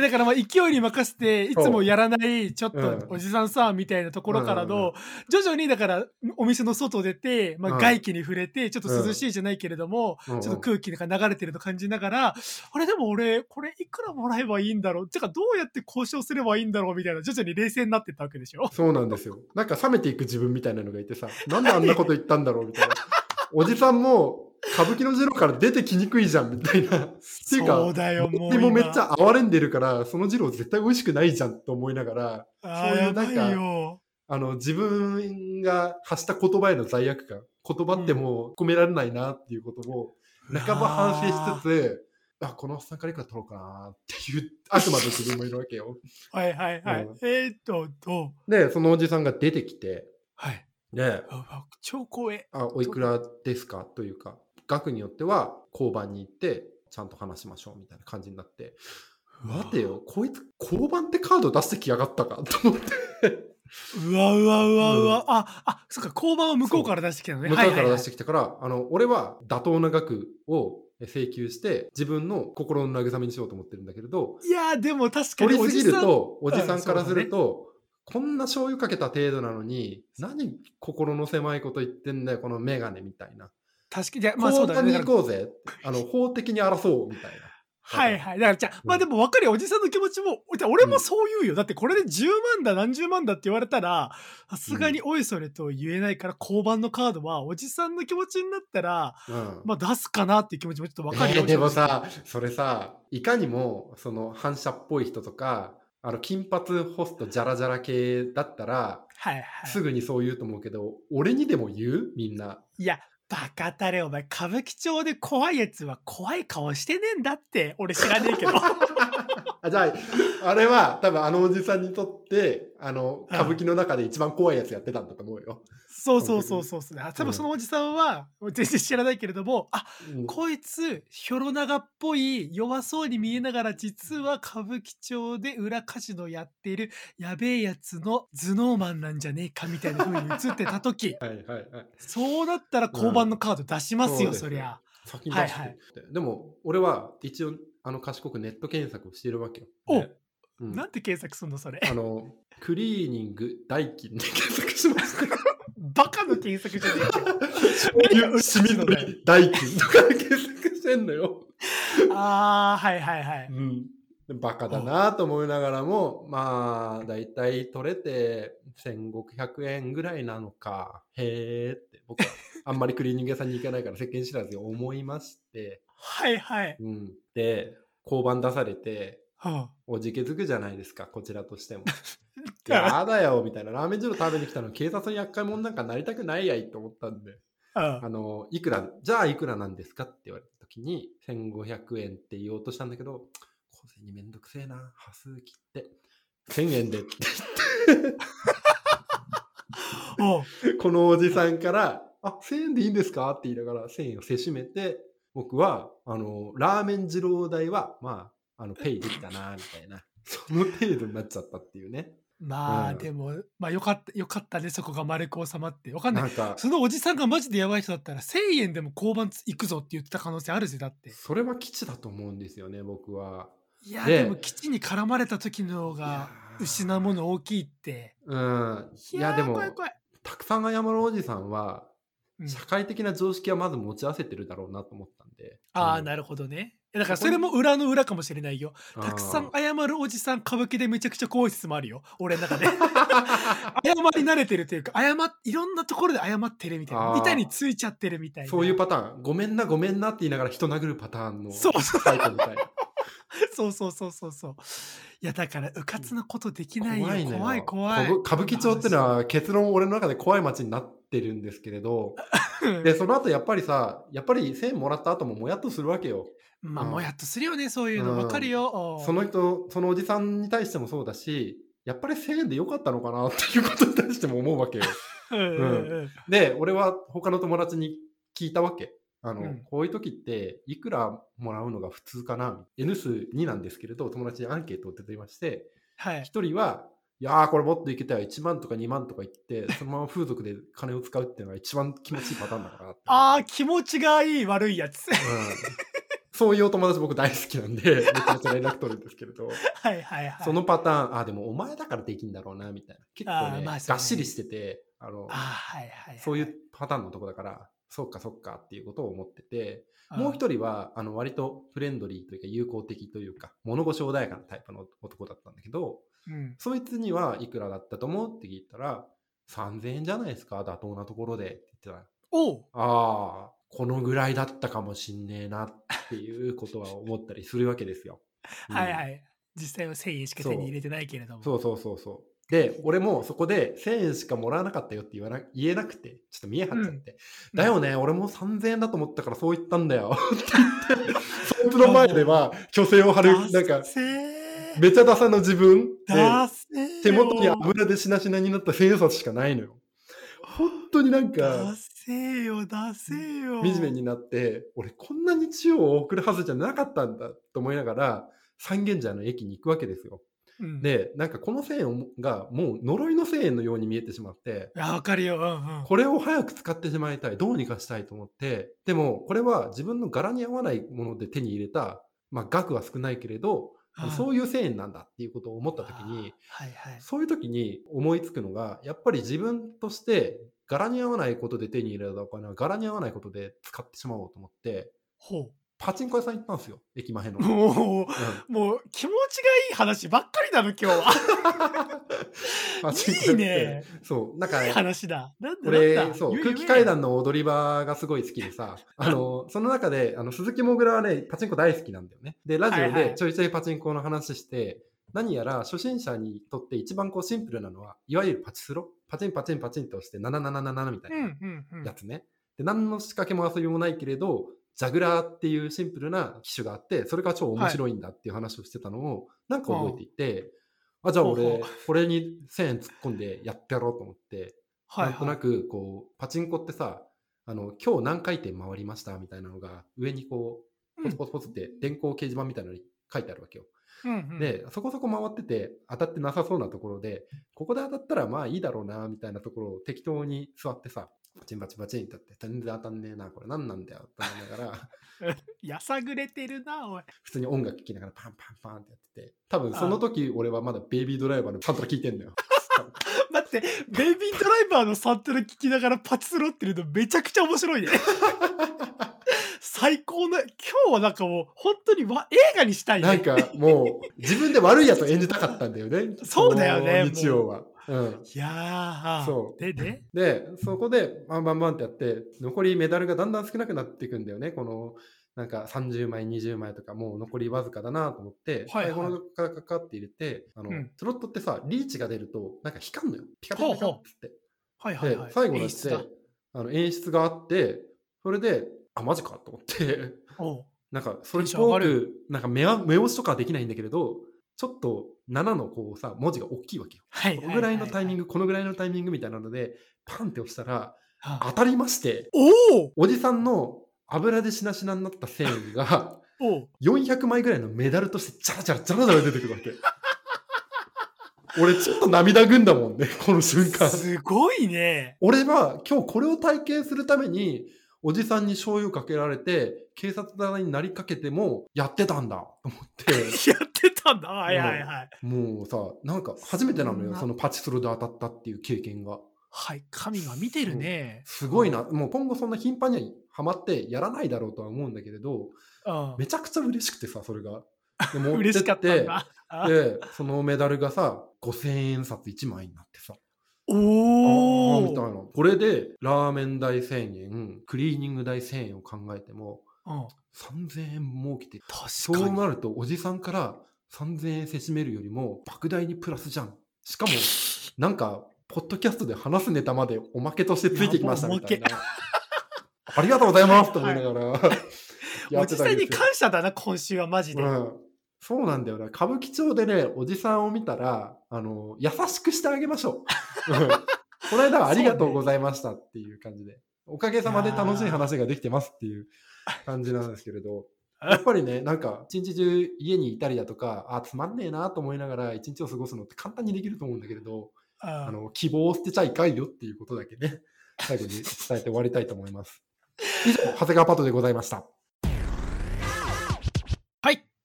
だからまあ勢いに任せていつもやらないちょっうん。とおじさんさみたいなところからの徐々にだからお店の外出て、まあ、うん。外気に触れてちょっと涼しいじゃないけれども、ちょっと空気が流れてると感じながら、あれでも俺これいくらもらえばいいんだろう？てかどうやって交渉すればいいんだろう？みたいな徐々に冷静になってったわけでしょ？そうなんですよ。なんか冷めていく自分みたいなのがいてさ、なんであんなこと言ったんだろう？みたいな。おじさんも、歌舞伎のジロから出てきにくいじゃんみたいな。っていうか、そうだよもうでもめっち今。ゃ哀れんでるから、そのジロ絶対美味しくないじゃんと思いながら、あそういうなんかよ。あの、自分が発した言葉への罪悪感、言葉ってもう込められないなっていうことを、半ば反省しつつ、あ、このおっさんからいくら取ろうかなっていう 悪魔の自分もいるわけよ。はいはいはい、うん。えー、っとどう？で、そのおじさんが出てきて、はい。で、ああ超光栄あ、おいくらですか？というか、額によっては交番に行って、ちゃんと話しましょうみたいな感じになって、待てよ、こいつ交番ってカード出してきやがったかと思って、うわうわうわうわ、うん。あ、あ、そっか、交番を向こうから出してきたのね。向こうから出ししてきたから、あの、俺は妥当な額を請求して、自分の心の慰めにしようと思ってるんだけれど、いや、でも確かに取りすぎると、おおじさんじさんからすると、こんな醤油かけた程度なのに、何心の狭いこと言ってんだよ、このメガネみたいな。確かに、まあそうだね。に行こうぜ。あの、法的に争おうみたいな。はいはい。だから、じゃあ、うんまあでも分かるよ。おじさんの気持ちも、俺もそう言うよ。だってこれで10万だ、何十万だって言われたら、さすがにおいそれと言えないから、交番のカードは、おじさんの気持ちになったら、うん。まあ出すかなっていう気持ちもちょっと分かるよ。えーでもさ、それさ、いかにも、その、反射っぽい人とか、あの、金髪ホストジャラジャラ系だったら、はいはい。すぐにそう言うと思うけど、俺にでも言う？みんな。いや、バカたれ、お前、歌舞伎町で怖いやつは怖い顔してねえんだって、俺知らねえけど。あじゃあ、あれは多分あのおじさんにとって、あの、うん歌舞伎の中で一番怖いやつやってたんだと思うよ。そうそうそうそうそう。あ多分そのおじさんは、全然知らないけれども、あ、うんこいつ、ひょろ長っぽい、弱そうに見えながら、実は歌舞伎町で裏カジノやってる、やべえやつの頭脳マンなんじゃねえかみたいな風に映ってた時、はいはいはい。そうなったら交番のカード出しますよ、うんそりゃ。先に出してはいってでも、俺は一応、あの、賢くネット検索をしてるわけよ。おでうんなんて検索すんの、それ。あの、クリーニング代金で検索しました。バカの検索じゃねえかよ。そ ういう市民の 代金とかで検索してんのよ。あー、はいはいはい。うん。バカだなと思いながらも、まあ、だいたい取れて1500円ぐらいなのか、へーって、僕はあんまりクリーニング屋さんに行かないから世間知らずに思いまして、はいはい。うん。で、交番出されて、はおじけづくじゃないですか、こちらとしても。あ、やだよ、みたいな。ラーメン二郎食べに来たの警察に厄介者なんかなりたくないやいと思ったんで。ああの、いくら、じゃあいくらなんですかって言われた時に、1500円って言おうとしたんだけど、小銭めんどくせえな、端数切って、1000円でって言って、このおじさんから、あ、1000円でいいんですか？って言いながら1000円をせしめて、僕は、あの、ラーメン二郎代は、まあ、あの、ペイできたな、みたいな。その程度になっちゃったっていうね。まあ、うんでも、まあよかった、よかったね、そこが丸く収まって。わかんない。なんか、そのおじさんがマジでやばい人だったら、1000円でも交番行くぞって言ってた可能性あるぜ、だって。それは基地だと思うんですよね、僕は。いや、ででも基地に絡まれた時の方が失うもの大きいって。うん。いいや、でも怖い、怖い。たくさん謝るおじさんは、うん社会的な常識はまず持ち合わせてるだろうなと思ったんで。ああ、るなるほどね。だからそれも裏の裏かもしれないよ。ほたくさん謝るおじさん、歌舞伎でめちゃくちゃ怖い説もあるよ。俺の中で。謝り慣れてるというか、謝っ、いろんなところで謝ってるみたいな。板についちゃってるみたいな。そういうパターン。ごめんな、ごめんなって言いながら人殴るパターンのそうそうタイプみたいな。そうそうそうそうそう。いやだから、うかつなことできないよ。怖い怖い怖い。こ歌舞伎町ってのは結論俺の中で怖い街になってるんですけれど、うんで、その後やっぱりさ、やっぱり1000円もらった後ももやっとするわけよ。まあ、うんもやっとするよね、そういうの。うんわかるよ。その人、そのおじさんに対してもそうだし、やっぱり1000円でよかったのかなっていうことに対しても思うわけよ。うん。で、俺は他の友達に聞いたわけ。あの、うんこういう時っていくらもらうのが普通かな ?N 数2なんですけれど、友達にアンケートを出ていまして、はい。一人は、いやー、これもっといけたよ。1万とか2万とか言って、そのまま風俗で金を使うっていうのが一番気持ちいいパターンだから。ああ、気持ちがいい悪いやつ。うんそういうお友達僕大好きなんで、めちゃめちゃ連絡取るんですけれど、はいはいはい。そのパターン、あ、でもお前だからできんだろうな、みたいな。結構ね、がっしりしてて、あのああ、はいはいはい。そういうパターンのとこだから、そうかそうかっていうことを思ってて、もう一人は、あの、割とフレンドリーというか友好的というか、物腰穏やかなタイプの男だったんだけど、うん。そいつにはいくらだったと思う？って聞いたら、3000円じゃないですか、妥当なところでって言ってたら、おうああ、このぐらいだったかもしんねえなっていうことは思ったりするわけですよ。う んはいはい。実際は1000円しか手に入れてないけれども。そうそうそうそう。で、俺もそこで1000円しかもらわなかったよって言わな言えなくて、ちょっと見え張っちゃって、だよね、俺も3000円だと思ったからそう言ったんだよって言って、そいつの前では虚勢を張る、なんか、せめちゃダサの自分手元に油でしなしなになった千円札しかないのよ。本当になんだか、せよ、だせよ。惨めになって、俺こんな日曜を送るはずじゃなかったんだと思いながら、三軒茶屋の駅に行くわけですよ。うん、で、なんかこの1000円がもう呪いの1000円のように見えてしまって、いや、わかるよ。うんうん。これを早く使ってしまいたい。どうにかしたいと思って、でもこれは自分の柄に合わないもので手に入れた、まあ額は少ないけれど、そういう1000円なんだっていうことを思った時に、はいはい。そういう時に思いつくのが、やっぱり自分として柄に合わないことで手に入れたお金は柄に合わないことで使ってしまおうと思って、ほパチンコ屋さん行ったんですよ、駅前の。う。もう、うんもう気持ちがいい話ばっかりだの、今日は。いいね。そう、なんかいい話だ。なんだ俺そう空気階段の踊り場がすごい好きでさあのその中であの鈴木もぐらはねパチンコ大好きなんだよねでラジオはいはいでちょいちょいパチンコの話して、何やら初心者にとって一番こうシンプルなのはいわゆるパチスロ？パチンパチンパチンと押して777みたいうんなうんうん。やつね、で何の仕掛けも遊びもないけれどジャグラーっていうシンプルな機種があってそれが超面白いんだっていう話をしてたのをなんか覚えていて、あじゃあ俺これに1000円突っ込んでやってやろうと思って、はいなんとなはい。くこうパチンコってさあの今日何回転回りましたみたいなのが上にこうポツポツポツって電光掲示板みたいなのに書いてあるわけよ。うんうん、で、そこそこ回ってて、当たってなさそうなところで、ここで当たったらまあいいだろうな、みたいなところを適当に座ってさ、バチンバチンバチンってやって、全然当たんねえな、これ何なんだよ、って思いながら、やさぐれてるな、おい。普通に音楽聴きながらパンパンパンってやってて、多分その時俺はまだベイビードライバーのサントラ聴いてんだよ。待って、ベイビードライバーのサントラ聞きながらパチスロってるのめちゃくちゃ面白いね。最高な、今日はなんかもう本当にわ映画にしたいね。なんかもう、自分で悪いやつを演じたかったんだよね。そうだよね日曜は。うん。いやー、そうでで？で、そこでバンバンバンってやって、残りメダルがだんだん少なくなっていくんだよね。この、なんか30枚、20枚とか、もう残りわずかだなと思って、はいはい最後のカカカって入れて、あの、うんスロットってさ、リーチが出ると、なんか光んのよ。ピカピカピカっつって。はいはいはい。で、最後のって演出だ、あの演出があって、それで、あ、マジかと思って、なんか、それっぽく、なんか目は目押しとかはできないんだけれど、ちょっと7のこうさ、文字が大きいわけよ。はいこのぐらいのタイミング。グ、このぐらいのタイミングみたいなので、パンって押したら、は当たりまして、おおおじさんの油でしなしなになった繊維が おう400枚ぐらいのメダルとしてジャラジャラジャラジャラ出てくるわけ。俺ちょっと涙ぐんだもんね、この瞬間。すごいね。俺は今日これを体験するために、おじさんに醤油をかけられて、警察沙汰になりかけても、やってたんだと思って、やってたんだ。はいはいはい。もうさ、なんか初めてなのよ、そのパチスロで当たったっていう経験が。はい、神が見てるね。すごいな。もう今後そんな頻繁にはハマってやらないだろうとは思うんだけれど、うん。めちゃくちゃ嬉しくてさ、それが。で持 嬉しかったんだ。あ で、そのメダルがさ、5000円札1枚になってさ。あおお。あみたいな。これで、ラーメン代1000円、クリーニング代1000円を考えても、うん3000円儲けて、確そかに。うなると、おじさんから3000円せしめるよりも、莫大にプラスじゃん。しかも、なんか、ポッドキャストで話すネタまでおまけとしてついてきましたみたいな。ありがとうございますと思いながら、やおじさんに感謝だな、今週はマジで。うん、そうなんだよな。歌舞伎町でね、おじさんを見たら、あの、優しくしてあげましょう。う んこの間はありがとうございましたっていう感じで、おかげさまで楽しい話ができてますっていう感じなんですけれど、やっぱりね、なんか、一日中家にいたりだとか、あ、つまんねえなと思いながら一日を過ごすのって簡単にできると思うんだけれど、ああの、希望を捨てちゃいかんよっていうことだけね、最後に伝えて終わりたいと思います。以上、長谷川パトでございました。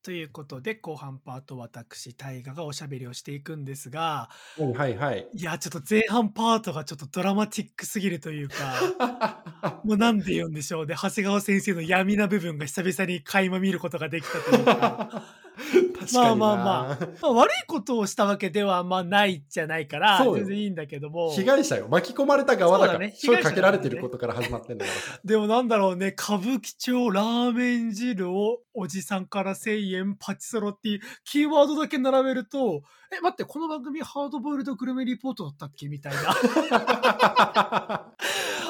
はい。ということで、後半パート、私、大河がおしゃべりをしていくんですが、はいはいはい。いや、ちょっと前半パートがちょっとドラマティックすぎるというか、もうなんで言うんでしょうね。長谷川先生の闇な部分が久々に垣間見ることができたというか。まあまあまあ、まあ、悪いことをしたわけではまあないじゃないから、全然いいんだけども。被害者よ。巻き込まれた側だから。そうだね声かけられ被害からねてることから始まってんだからさ。でもなんだろうね、歌舞伎町ラーメン汁をおじさんから1000円パチスロっていうキーワードだけ並べると、え、待って、この番組ハードボイルドグルメリポートだったっけみたいな。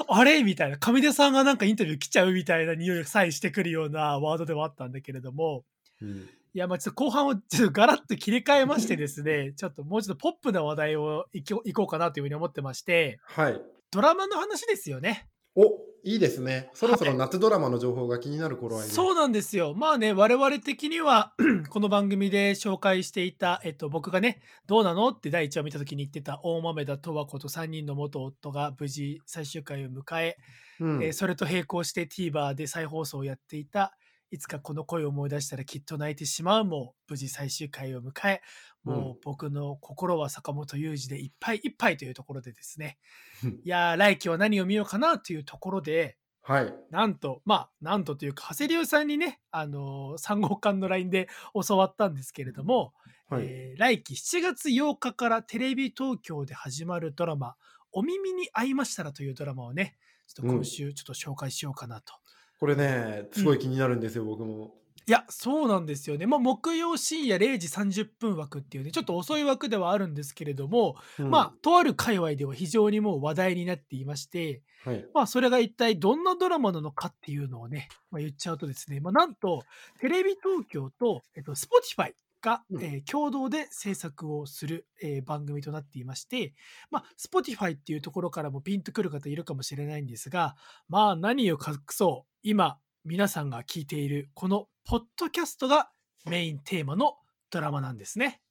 あれみたいな。上出さんがなんかインタビュー来ちゃうみたいな匂いがさえしてくるようなワードではあったんだけれども、うんいや、まあちょっと後半をちょっとガラッと切り替えましてですね、ちょっともうちょっとポップな話題をいこういこうかなというふうに思ってまして、はい。ドラマの話ですよね。お、いいですね。そろそろ夏ドラマの情報が気になる頃合いで。そうなんですよ。まあね、我々的には、この番組で紹介していた、えっと、僕がね、どうなのって第1話見た時に言ってた大豆田十和子と3人の元夫が無事最終回を迎え、うんえーそれと並行して TVer で再放送をやっていた、いつかこの声を思い出したらきっと泣いてしまうも無事最終回を迎え、もう僕の心は坂本雄二でいっぱいいっぱいというところでですね、うんいやー、来期は何を見ようかなというところで、はい。なんと、まあ、なんとというか、長谷流さんにね、あのー、3号館の LINE で教わったんですけれども、はい。えー来期7月8日からテレビ東京で始まるドラマ、お耳に合いましたらというドラマをね、ちょっと今週ちょっと紹介しようかなと。これね、すごい気になるんですよ、僕も。いや、そうなんですよね。まあ、木曜深夜0時30分枠っていうね、ちょっと遅い枠ではあるんですけれども、うんまあ、とある界隈では非常にもう話題になっていまして、はい。まあ、それが一体どんなドラマなのかっていうのをね、まあ、言っちゃうとですね、まあ、なんと、テレビ東京と、えっと、Spotify が、うんえー共同で制作をする、えー番組となっていまして、まあ、Spotify っていうところからもピンとくる方いるかもしれないんですが、まあ、何を隠そう、今、皆さんが聞いている、このポッドキャストがメインテーマのドラマなんですね。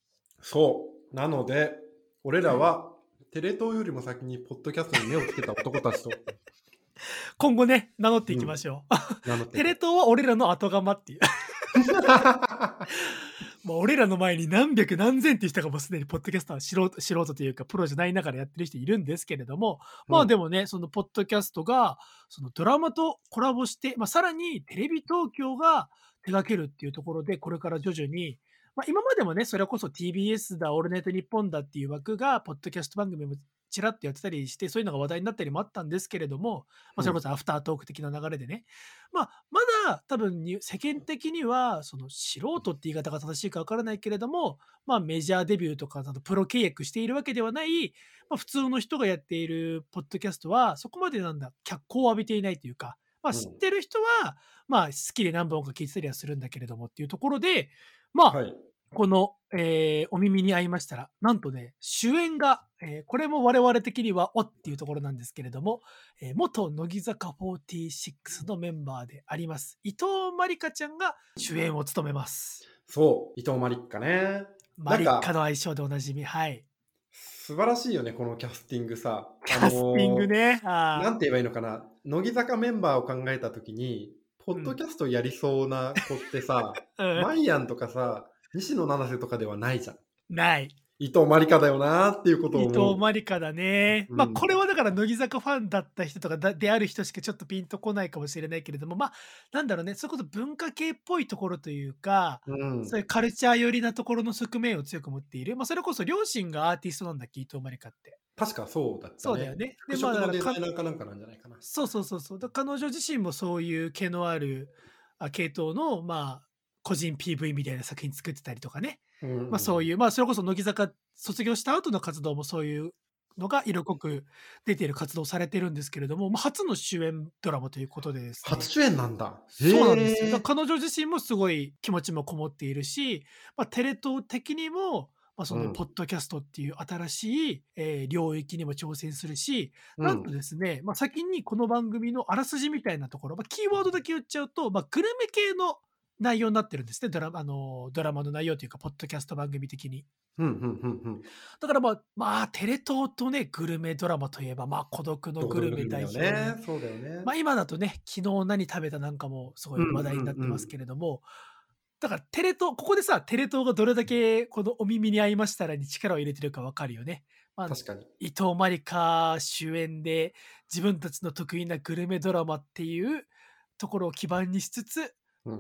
そう。なので、俺らは、テレ東よりも先にポッドキャストに目をつけた男たちと 今後ね、名乗っていきましょう。名乗って テレ東は俺らの後釜っていう。まあ、俺らの前に何百何千っていう人がもうすでにポッドキャストは素人素人というかプロじゃない中でやってる人いるんですけれども、まあでもねそのポッドキャストがそのドラマとコラボして、まあ、さらにテレビ東京が手掛けるっていうところでこれから徐々に、まあ、今までもねそれこそ TBS だオールナイトニッポンだっていう枠がポッドキャスト番組もちらっとやってたりしてそういうのが話題になったりもあったんですけれども、まあ、それこそアフタートーク的な流れでね、まあ、まだ多分に世間的にはその素人って言い方が正しいか分からないけれども、まあ、メジャーデビューとかプロ契約しているわけではない、まあ、普通の人がやっているポッドキャストはそこまでなんだ脚光を浴びていないというか、まあ、うん。知ってる人は、まあ、好きで何本か聞いてたりはするんだけれどもっていうところでまあ、はい。この、えーお耳に合いましたら、なんとね、主演が、えーこれも我々的にはおっていうところなんですけれども、えー元乃木坂46のメンバーであります、伊藤まりかちゃんが主演を務めます。そう。伊藤マリッカね。マリッカの愛称でおなじみ。はい。素晴らしいよね、このキャスティングさ。キャスティングね。あ。なあんて言えばいいのかな。乃木坂メンバーを考えたときに、ポッドキャストやりそうな子ってさ、ー うんマイアンとかさ、西野七瀬とかではないじゃん。ない。伊藤マリカだよなっていうことを伊。藤まりかだね。うんまあこれはだから乃木坂ファンだった人とかだである人しかちょっとピンとこないかもしれないけれどもまあなんだろうねそれこそ文化系っぽいところというか、うん。そういうカルチャー寄りなところの側面を強く持っている、まあ、それこそ両親がアーティストなんだっけ伊藤まりかって確かそうだったね。そうだよねでまあだからかなんかなんじゃないかな。そうそうそうそうだ彼女自身もそういう毛のあるあ系統のまあ個人 PV みたいな作品作ってたりとかね、うんまあ、そういう。まあそれこそ乃木坂卒業した後の活動もそういうのが色濃く出ている活動をされてるんですけれども、まあ、初の主演ドラマということでね初主演なんだ。そうなんですよ。彼女自身もすごい気持ちもこもっているし、まあ、テレ東的にも、まあ、そうのんポッドキャストっていう新しい、えー領域にも挑戦するし、うんなんとですね、まあ、先にこの番組のあらすじみたいなところ、まあ、キーワードだけ言っちゃうと、まあ、グルメ系の内容になってるんですねドラマあのドラマの内容というかポッドキャスト番組的にうんうんうんうん。だからまあまあテレ東とねグルメドラマといえばまあ孤独のグルメ代表だよねね。そうだよね。まあ、今だとね、昨日何食べたなんかもすごい話題になってますけれども、だからテレ東、ここでさ、テレ東がどれだけこのお耳に合いましたらに力を入れてるかわかるよね。まあ、確かに。伊藤まりか主演で自分たちの得意なグルメドラマっていうところを基盤にしつつ、うん、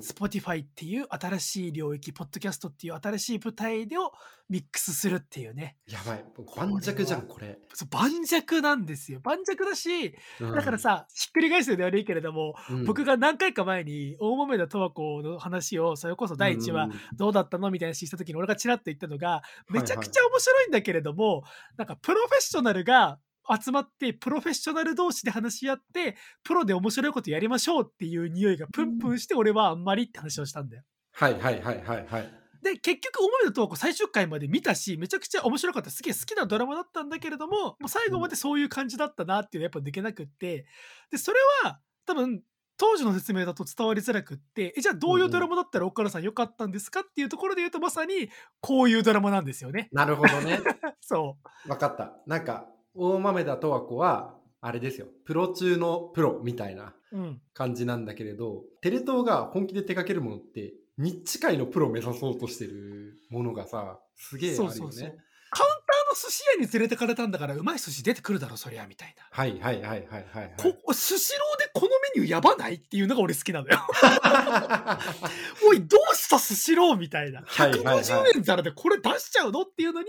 Spotify っていう新しい領域、ポッドキャストっていう新しい舞台でをミックスするっていうね。やばい。盤石じゃん、これ。そう盤石なんですよ。盤石だし、うんだから、さ、ひっくり返すようで悪いけれども、うん僕が何回か前に大豆田十和子の話をそれこそ第1話うんどうだったのみたいな話した時に俺がちらっと言ったのがいめちゃくちゃ面白いんだけれども、なんかプロフェッショナルが集まってプロフェッショナル同士で話し合ってプロで面白いことやりましょうっていう匂いがプンプンして俺はあんまりって話をしたんだよ。はいはいはいはいはい。で結局大豆田十和子最終回まで見たしめちゃくちゃ面白かったすげえ好きなドラマだったんだけれどももう最後までそういう感じだったなっていうのはやっぱ抜けなくってでそれは多分当時の説明だと伝わりづらくってえじゃあどういうドラマだったら岡田さん良かったんですかっていうところで言うとまさにこういうドラマなんですよね。なるほどね。そわかった。なんか、大豆田十和子は、あれですよ。プロ中のプロみたいなう。うん。感じなんだけれど、テレ東が本気で手掛けるものって、ニッチ界のプロを目指そうとしてるものがさ、すげえあるよね。そうそうそうカウンターの寿司屋に連れてかれたんだからうまい寿司出てくるだろそりゃみたいな。はいはいはいはいはい、はい。こスシローでこのメニューやばないっていうのが俺好きなのよ。おい、どうしたスシローみたいな。はいはいはい150円皿でこれ出しちゃうのっていうのに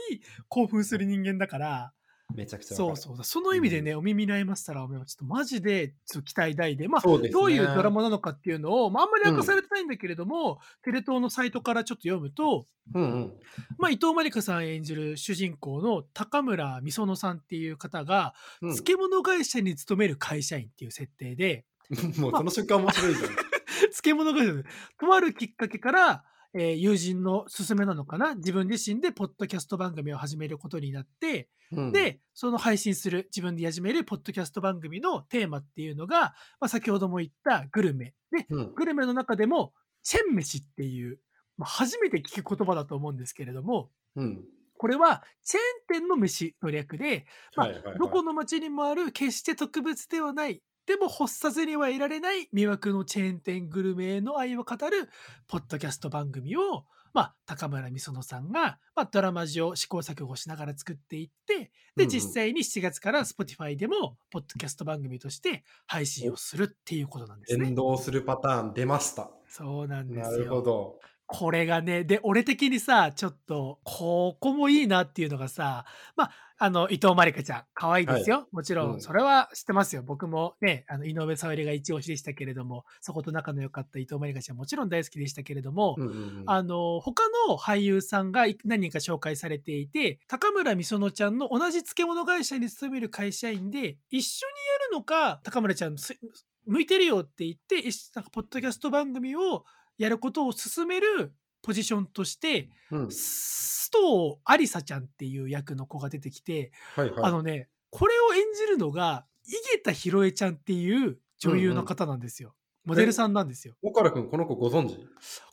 興奮する人間だから、めちゃくちゃそうそうだ。その意味でね、お耳に合いましたら、ちょっとマジで。ちょっと期待大で、まあ、ね。どういうドラマなのかっていうのを、まあ、あんまり明かされてないんだけれども、テレ東のサイトからちょっと読むと、うんうん。まあ、伊藤まりかさん演じる主人公の高村美園さんっていう方が、うん。漬物会社に勤める会社員っていう設定で、もうその瞬間面白いじゃん。漬物会社で、とあるきっかけから、えー友人の勧めなのかな？自分自身でポッドキャスト番組を始めることになって、うん、で、その配信する、自分で始めるポッドキャスト番組のテーマっていうのが、まあ、先ほども言ったグルメ。で、うん、グルメの中でも、チェン飯っていう、まあ、初めて聞く言葉だと思うんですけれども、うん。これはチェーン店の飯の略で、まあどこの町にもある決して特別ではない、でも欲さずにはいられない魅惑のチェーン店グルメへの愛を語るポッドキャスト番組を、まあ、高村美園さんが、まあ、ドラマ上試行錯誤しながら作っていって、で、ん実際に7月から Spotify でも、ポッドキャスト番組として配信をするっていうことなんですね連。動するパターン出ました。そうなんですなよ。るほど。これがね、で、俺的にさ、ちょっと、ここもいいなっていうのがさ、まあ、あの、伊藤まりかちゃん、可愛いですよ。もちろ、うんんそれは知ってますよ。僕もね、あの、井上沙織が一押しでしたけれども、そこと仲の良かった伊藤まりかちゃん、もちろん大好きでしたけれども、うんうんうん、あの、他の俳優さんがい何人か紹介されていて、高村美園ちゃんの同じ漬物会社に勤める会社員で、一緒にやるのか、高村ちゃんす向いてるよって言って、なんかポッドキャスト番組をやることを進めるポジションとして、うん、須藤ありさちゃんっていう役の子が出てきて、はいはい。あのね、これを演じるのが、井桁弘恵ちゃんっていう女優の方なんですよ。モデルさんなんですよ。岡田君、この子ご存知？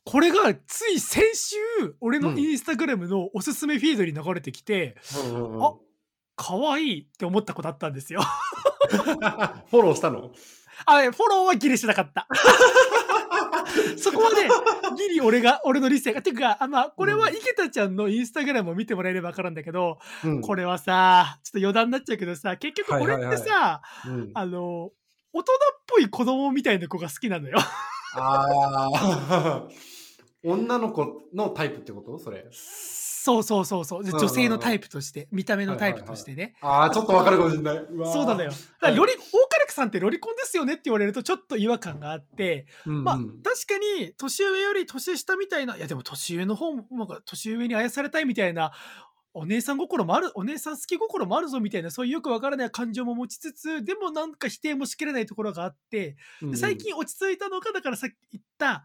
これがつい先週、俺のインスタグラムのおすすめフィードに流れてきて、うんうんうんあ可愛いって思った子だったんですよ。フォローしたの？あ、フォローはギリしなかった。そこはね、ギリ俺が、俺の理性が。てか、あまあ、これはうん池田ちゃんのインスタグラムを見てもらえればわかるんだけど、うんこれはさ、ちょっと余談になっちゃうけどさ、結局俺ってさ、うんあの、大人っぽい子供みたいな子が好きなのよ。ああ。女の子のタイプってこと？それ。そうそうそうそう。女性のタイプとして、見た目のタイプとしてね。ああ、ちょっとわかるかもしれない。そうなのよ。だより、大カルクさんってロリコンですよねって言われるとちょっと違和感があって、うんうんまあ、確かに年上より年下みたいな、いやでも年上の方も、なんか年上に愛されたいみたいな、お姉さん心もある、お姉さん好き心もあるぞみたいな、そういうよくわからない感情も持ちつつ、でもなんか否定もしきれないところがあって、最近落ち着いたのが、だからさっき言った、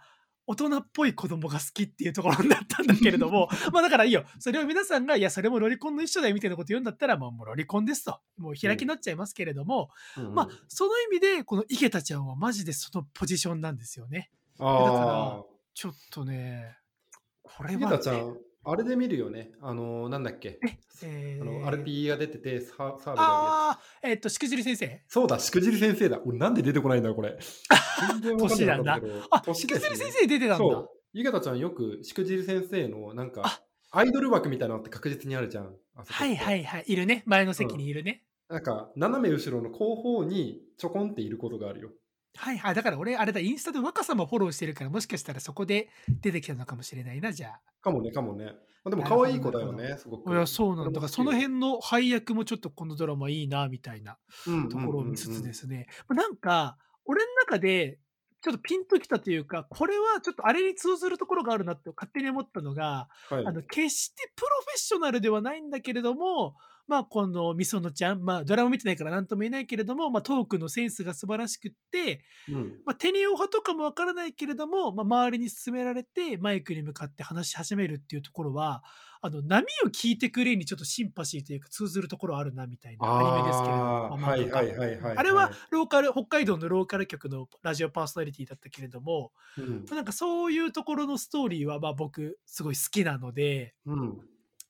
大人っぽい子供が好きっていうところだったんだけれども、まあだからいいよ。それを皆さんが、いや、それもロリコンの一緒だよみたいなこと言うんだったら、まあもうロリコンですと。もう開きになっちゃいますけれども、うんうんまあその意味で、この池田ちゃんはマジでそのポジションなんですよね。だかあちょっとね、こあ。れは、ゆたちゃん、あれで見るよね。あの、なんだっけ。えーあの、アルピーが出てて、サーブがやるやああ、えっと、しくじり先生つそうだ、しくじり先生だ。俺なんで出てこないんだよ、これ。全然わかんなかったけどあ、し年ですねくじり先生出てたんだ。そう。ゆげたちゃんよくしくじり先生のなんかあアイドル枠みたいなのって確実にあるじゃん。はいはいはい。いるね。前の席にいるね。なんか斜め後ろの後方にちょこんっていることがあるよ。はいはい。だから俺、あれだ、インスタで若さもフォローしてるから、もしかしたらそこで出てきたのかもしれないな、じゃかもね、かもね。まあ、でも可愛い子だよね、すごく。あ。いや、そうなんだ。だからその辺辺の配役もちょっとこのドラマいいな、みたいなところを見つつですね。なんか、俺の中で、ちょっとピンときたというか、これはちょっとあれに通ずるところがあるなって勝手に思ったのが、はい、あの、決してプロフェッショナルではないんだけれども、まあ、このみそのちゃん、まあ、ドラマ見てないから何とも言えないけれども、まあ、トークのセンスが素晴らしくって、うんまあ、テニオ派とかもわからないけれども、まあ、周りに勧められて、マイクに向かって話し始めるっていうところは、あの、波を聞いてくれにちょっとシンパシーというか通ずるところあるな、みたいなアニメですけれども。あーまあはいはいはいはい。あれはローカル、北海道のローカル局のラジオパーソナリティだったけれども、うん。なんかそういうところのストーリーはまあ僕すごい好きなので、うん。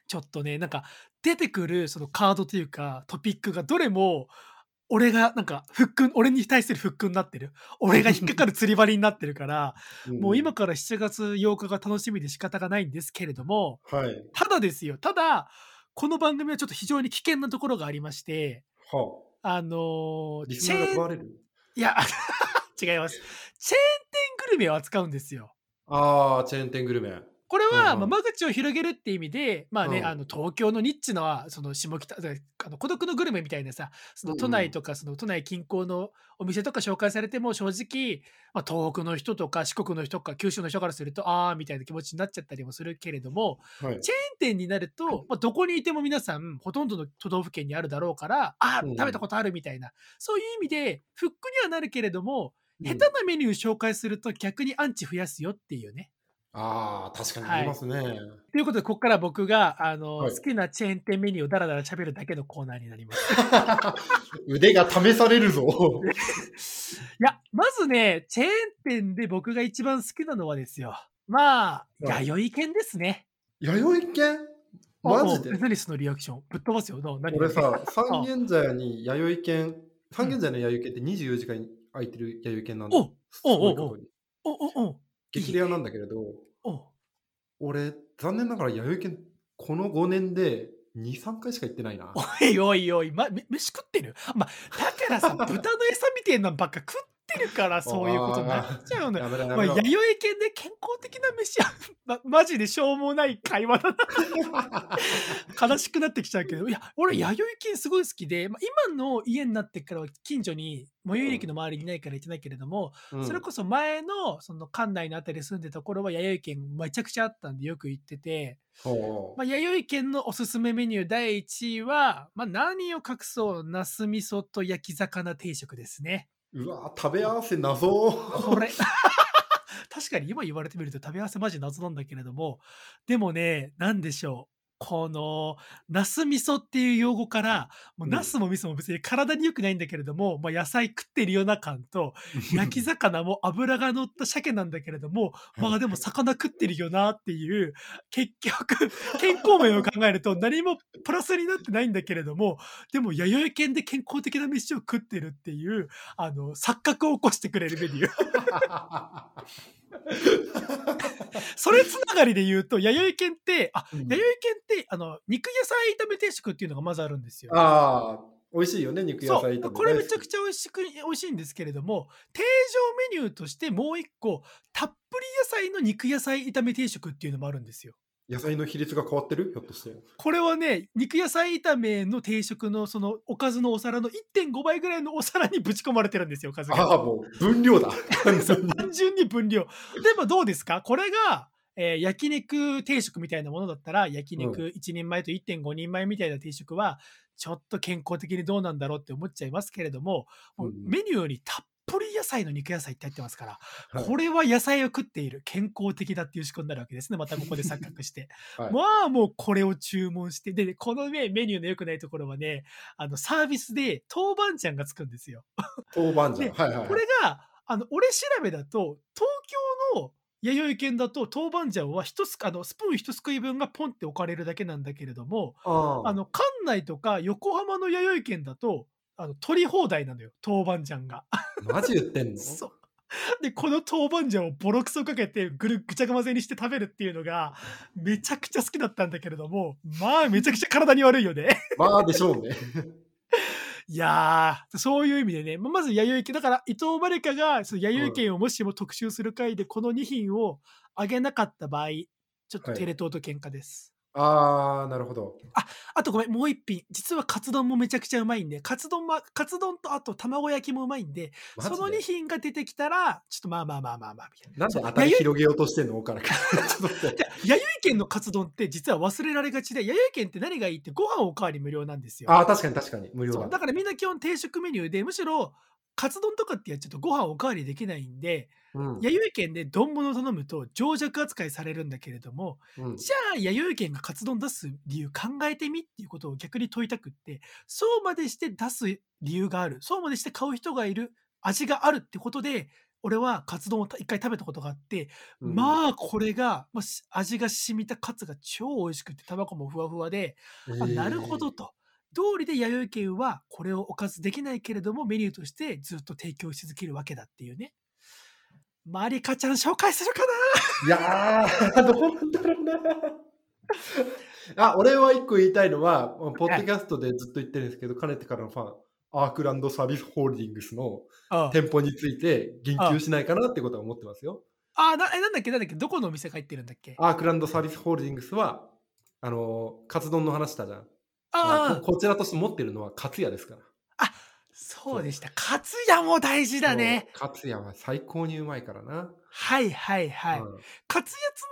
ちょっとね、なんか出てくるそのカードというかトピックがどれも、俺がなんかフックン、俺に対するフックになってる。俺が引っかかる釣り針になってるから、もう今から7月8日が楽しみで仕方がないんですけれども、はい。ただですよ、ただ、この番組はちょっと非常に危険なところがありまして、はああ。リスナーがチェーンいや、違います。チェーン店グルメを扱うんですよ。ああ、チェーン店グルメ。これは、まあ、間口を広げるって意味で、まあね、うん。あの東京のニッチなその下北あの孤独のグルメみたいなさその都内とかその都内近郊のお店とか紹介されても正直、まあ、東北の人とか四国の人とか九州の人からするとああみたいな気持ちになっちゃったりもするけれどもはい。チェーン店になると、まあ、どこにいても皆さんほとんどの都道府県にあるだろうからああうん食べたことあるみたいな、そういう意味でフックにはなるけれども下うん。手なメニュー紹介すると逆にアンチ増やすよっていうね。ああ、確かにありますね。ということで、ここから僕があの、はい好きなチェーン店メニューをだらだら喋るだけのコーナーになります。腕が試されるぞ。いや、まずね、チェーン店で僕が一番好きなのはですよ。まあ、はい弥生犬ですね。弥生犬？マジで？何そのリアクションぶっ飛ばすよ。な何俺さ、三あ軒茶屋に弥生犬、三軒茶屋の弥生犬って24時間空いてる弥生犬なんだ。おおおおおおお激レアなんだけれど、お俺、残念ながら弥生犬、この5年で2、3回しか行ってないな。おいおいおい、ま、め飯食ってる？まだからさ、豚の餌みたいなのばっか食ってるから、そういうことになっちゃうのよ。まあ。弥生犬で健康的な飯は、ま、マジでしょうもない会話だな。悲しくなってきちゃうけど、いや、俺、弥生犬すごい好きで、まあ、今の家になってからは近所に、最寄り駅の周りにいないから行ってないけれども、うんそれこそ前の、その館内のあたりに住んでた頃は弥生犬めちゃくちゃあったんでよく行ってて、まあ、弥生県のおすすめメニュー第1位は、まあ、何を隠そう、ナス味噌と焼き魚定食ですね。うわ食べ合わせ謎。これ。確かに今言われてみると食べ合わせマジ謎なんだけれども、でもね、何でしょう。この、ナス味噌っていう用語から、もううんナスも味噌も別に体に良くないんだけれども、まあ、野菜食ってるような感と、焼き魚も油が乗った鮭なんだけれども、まあでも魚食ってるよなっていう、結局、健康面を考えると何もプラスになってないんだけれども、でも弥生犬で健康的な飯を食ってるっていう、あの、錯覚を起こしてくれるメニュー。それつながりで言うと、弥生犬って、あ、うん弥生犬って、あの、肉野菜炒め定食っていうのがまずあるんですよ。ああ、美味しいよね、肉野菜炒めこれめちゃくゃ。ちゃ美味しく美味しいんですけれども定常メニューとしてもう一個たっぷり野菜の肉野菜炒め定食っていうのもあるんですよ野菜の比率が変わってる？ひょっとして。これはね肉野菜炒めの定食のそのおかずのお皿の1.5倍ぐらいのお皿にぶち込まれてるんですよおかずあが。あ、もう分量だ。単純に分量。でもどうですか？これがえー焼肉定食みたいなものだったら焼肉1人前と1.5人前みたいな定食はちょっと健康的にどうなんだろうって思っちゃいますけれども、もううん。メニューにたっぷり野菜の肉野菜って入ってますから、はい。これは野菜を食っている健康的だっていう仕組みになるわけですねまたここで錯覚して、はい。まあもうこれを注文してでこのねメニューの良くないところはねあのサービスで豆板醤がつくんですよ。豆板醤。ではいはい。これがあの俺調べだと東京の弥生県だと豆板醤は一つあのスプーン一すくい分がポンって置かれるだけなんだけれどもああの館内とか横浜の弥生県だとあの取り放題なのよ豆板醤が。マジ言ってんの？そうでこの豆板醤をボロクソかけてぐるぐちゃ混ぜにして食べるっていうのがめちゃくちゃ好きだったんだけれどもまあめちゃくちゃ体に悪いよね。まあでしょうね。いやー、そういう意味でね、ままず弥生県、だから伊藤マレカがその弥生県をもしも特集する回でこの2品をあげなかった場合、ちょっとはいテレ東と喧嘩です。ああ、なるほど。あとごめん、もう一品。実はカツ丼もめちゃくちゃうまいんで、カツ丼も、カツ丼とあと卵焼きもうまいんで、マジで？その2品が出てきたら、ちょっとまあまあまあまあまあ、みたいな。なんで当たり広げようとしてんの？岡田君。ちょっと待って。じゃあ弥生県のカツ丼って実は忘れられがちで、弥生県って何がいいってご飯おかわり無料なんですよ。ああ、確かに確かに。無料だ。そうだからみんな基本定食メニューでむしろカツ丼とかってやっちゃうとご飯おかわりできないんでうん弥生県で丼物を頼むと情弱扱いされるんだけれどもうんじゃあ弥生県がカツ丼出す理由考えてみっていうことを逆に問いたくってそうまでして出す理由があるそうまでして買う人がいる味があるってことで俺はカツ丼を一回食べたことがあって、うんまあこれが、味が染みたカツが超美味しくて卵もふわふわであなるほど。と。通りで弥生県はこれをおかずできないけれどもメニューとしてずっと提供し続けるわけだっていうね。マリカちゃん紹介するかえーいやー、どうなんだろうな。あ、俺は一個言いたいのは、ポッドキャストでずっと言ってるんですけど、かねてからのファン、アークランドサービスホールディングスの店舗について言及しないかなってことは思ってますよ。あなえなんだっけ？なんだっけ？どこのお店入ってるんだっけ？アークランドサービスホールディングスは、あの、カツ丼の話したじゃん。ああここちらとして持ってるのはカツヤですから。そうでしたカツヤも大事だねそう。カツヤは最高にうまいからな。はいはいはい、うん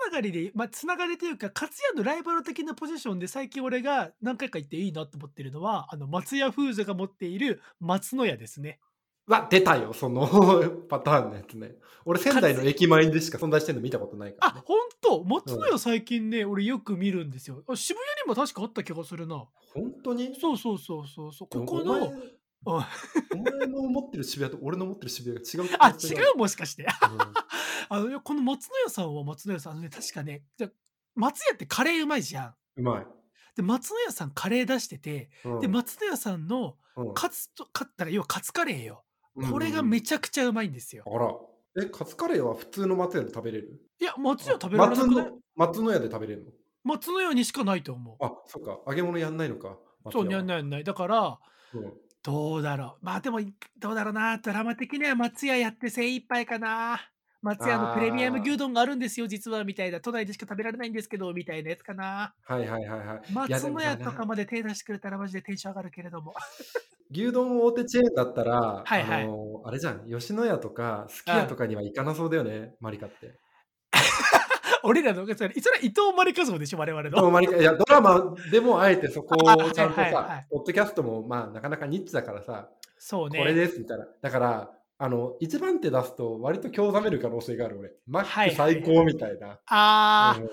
つながりで、まあ、つながりというか、カツヤのライバル的なポジションで最近俺が何回か言っていいなと思ってるのは、あの、松屋フーズが持っている松野屋ですね。わ、出たよ、その パターンのやつね。俺、仙台の駅前でしか存在してるの見たことないから、ね。、あ本当？松野屋最近ね、俺よく見るんですよ。あ渋谷にも確かあった気がするな。本当に？そうそうそうそうそう。ここの、うんお前の持ってる渋谷と俺の持ってる渋谷が違うあ、違うもしかして。うん あの、この松野屋さんは松野屋さん、あのね、確かね、じゃ松屋ってカレーうまいじゃん。うまい。で、松野屋さんカレー出してて、うんで、松野屋さんのうんカツと、カツだから要はカツカレーよ。うんこれがめちゃくちゃうまいんですよ。あら。え、カツカレーは普通の松屋で食べれる？いや、松屋食べられなくない？松の松の屋で食べれるの？松の屋にしかないと思う。あ、そっか。揚げ物やんないのか。そう、やんないやんない。だから、うんどうだろう。まあでも、どうだろうな。ドラマ的には松屋やって精一杯かな。松屋のプレミアム牛丼があるんですよ、実は、みたいな。都内でしか食べられないんですけど、みたいなやつかな。はいはいはいはい。松の屋とかまで手出してくれたらマジでテンション上がるけれども。牛丼大手チェーンだったら、はいはいあのあれじゃん、吉野家とか、すき家とかには行かなそうだよね、マリカって。俺らの、それそれは伊藤マリカ像でしょ、我々の。いやドラマでもあえてそこ あをちゃんとさ、はいはいはいポッドキャストもまあなかなかニッチだからさ、そうね。これですみたいな。だから、あの、一番手出すと割と興ざめる可能性がある俺。マック最高みたいな。あー。うん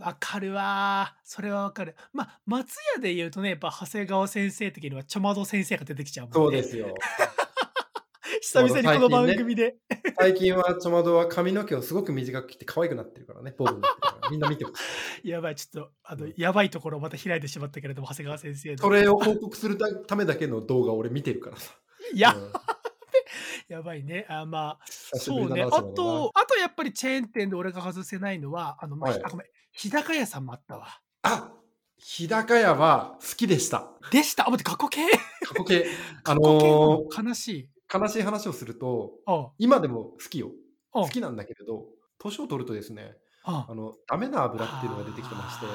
わかるわー。それはわかる。まあ、松屋で言うとね、やっぱ長谷川先生的にはちょまど先生が出てきちゃうもんね。そうですよ。久々にこの番組で。最近はちょまどは髪の毛をすごく短く切って可愛くなってるからね、ボブになってるから。みんな見てほしい。やばい、ちょっと、あの、やばいところをまた開いてしまったけれども、長谷川先生の。それを報告するためだけの動画を俺見てるからさ。いや、うん やばいね。あまあ、そうね。あと、あとやっぱりチェーン店で俺が外せないのは、あの、まあ、はいあごめん、日高屋さんもあったわ。あ日高屋は好きでした。でした。あ、待って、過去形？過去形。あのなの？悲しい。ー悲しい話をすると、あ今でも好きよ。あ好きなんだけれど、年を取るとですね、ああの、ダメな油っていうのが出てきてまして、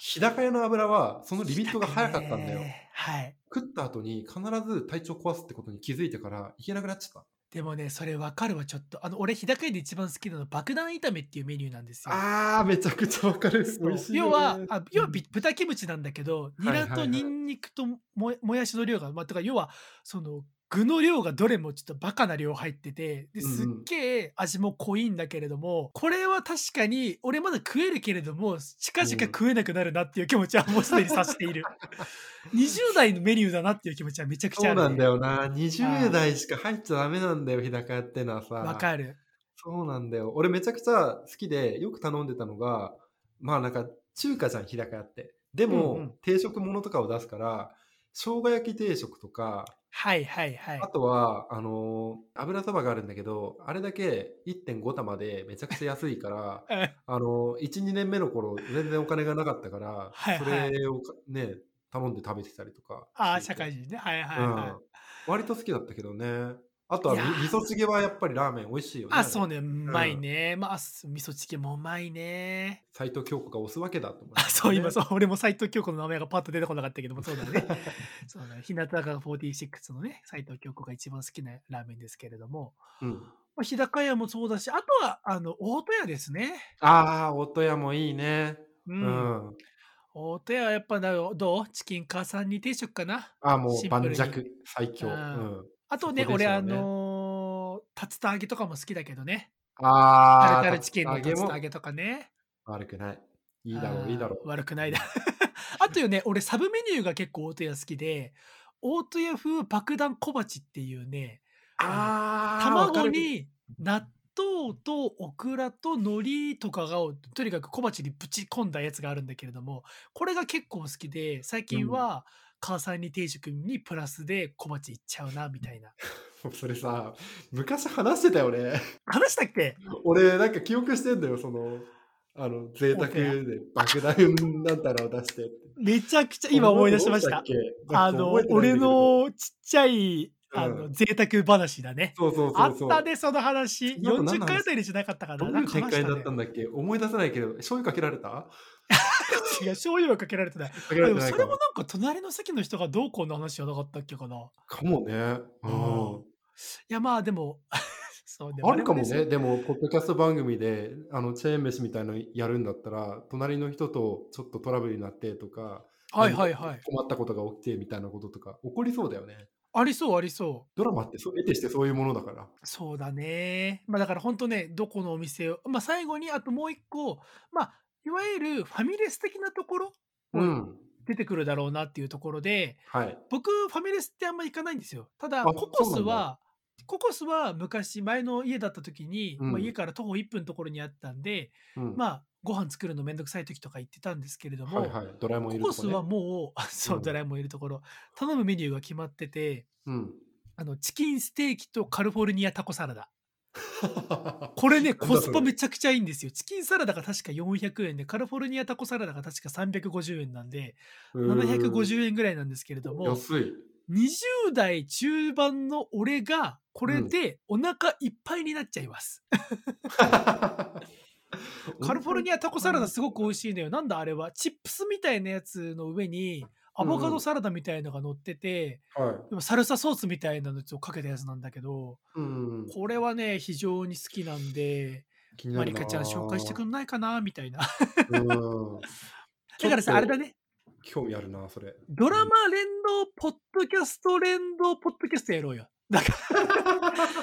日高屋の油はそのリミットが早かったんだよ。ねはい。食った後に必ず体調壊すってことに気づいてからいけなくなっちゃった。でもね、それ分かるわ、ちょっと。あの、俺、日高屋で一番好きなのは爆弾炒めっていうメニューなんですよ。あー、めちゃくちゃわかる。美味しいよね要は、あ要はび豚キムチなんだけど、ニラとニンニクとももやしの量が、まあ、とか要は、その、具の量がどれもちょっとバカな量入ってて、でうんうんすっげえ味も濃いんだけれども、これは確かに、俺まだ食えるけれども、近々食えなくなるなっていう気持ちはもうすでに察している。20代のメニューだなっていう気持ちはめちゃくちゃある、そうなんだ。よな。20代しか入っちゃダメなんだよ、日高屋ってのはさ。わかる。そうなんだよ。俺めちゃくちゃ好きで、よく頼んでたのが、まあなんか中華じゃん、日高屋って。でも、うんうん定食ものとかを出すから、生姜焼き定食とか、はいはいはいあ。とは、あのー油そばがあるんだけど、あれだけ1.5玉でめちゃくちゃ安いから、え あのー、1、2年目の頃、全然お金がなかったから、はいはいそれをかね、頼んで食べてたりとかああ、社会人ね。はいはいうんはい。割と好きだったけどね。あとはいやーみ味噌チゲはやっぱりラーメン美味しいよね。あ、そうね、うまいね。まあ、す味噌チゲもうまいね。斎藤京子が押すわけだと思あ、そう、今、そそう、俺も斎藤京子の名前がパッと出てこなかったけども、そうだね。そうだね。日向坂46のね、斎藤京子が一番好きなラーメンですけれども、う。うん、まあ、日高屋もそうだし、あとは、あの、大戸屋ですね。ああ、音屋もいいね。う。うんん。大戸屋はやっぱなどう？チキン母さんに定食かな？ああ、もうシンプルに盤石、最強。ううんん。あとね、ねあのー、竜田揚げとかも好きだけどね。ああ、タルタルチキンの竜竜田揚げとかね。悪くない。いいだろう、いいだろう。悪くないだ。あとよね、俺サブメニューが結構大戸屋好きで、大戸屋風爆弾小鉢っていうね、ああ、卵に納豆とオクラと海苔とかがとにかく小鉢にぶち込んだやつがあるんだけれども、これが結構好きで、最近は母さんに定食にプラスで小鉢いっちゃうな、みたいな。それさ、昔話してたよね。話したっけ？俺、なんか記憶してんだよ、その、あの、贅沢で爆弾なんたらを出して。めちゃくちゃ今思い出しました。あの、俺、のちっちゃいあの、うん贅沢話だね。そうそうあそうそう。ったね、その話。その後何40回あたりじゃなかったかな？どうないかうん展開だったんだっけ？思い出せないけど、醤油かけられた？違う、醤油はかけられてない。でもそれもなんか隣の席の人がどうこうの話じゃなかったっけかな。かもね。うん。いや、まあでも、そうね。あるかもね。でも、ポッドキャスト番組で、あの、チェーン飯みたいのやるんだったら、隣の人とちょっとトラブルになってとか、はいはいはい。困ったことが起きてみたいなこととか起こりそうだよね。ありそうありそう。ドラマってそう得てしてそういうものだから。そうだね。まあだから本当ね、どこのお店を、まあ最後にあともう一個、まあいわゆるファミレス的なところうん。出てくるだろうなっていうところで、はい。僕ファミレスってあんま行かないんですよ。ただあココスは、ココスは昔前の家だった時に、うんまあ、家から徒歩1分のところにあったんで、うん、まあご飯作るのめんどくさい時とか行ってたんですけれども、はいはい。ドラえもんいるとこね。ココスはもう、あそうう、んドラえもんいるところ、頼むメニューが決まってて、うん。あの、チキンステーキとカリフォルニアタコサラダ。これね、コスパめちゃくちゃいいんですよ。チキンサラダが確か400円で、カリフォルニアタコサラダが確か350円なんで、750円ぐらいなんですけれども、安い。20代中盤の俺が、これでお腹いっぱいになっちゃいます。カリフォルニアタコサラダすごく美味しいのよ。なんだあれは、チップスみたいなやつの上に、アボカドサラダみたいのが乗ってて、はでもサルサソースみたいなのをかけたやつなんだけど、い。うん。これはね、非常に好きなんで、マリカちゃん紹介してくんないかなみたいな。うん。だからさ、あれだね、興味あるな、それ。ドラマ連動ポッドキャスト連動ポッドキャストやろうよ。だか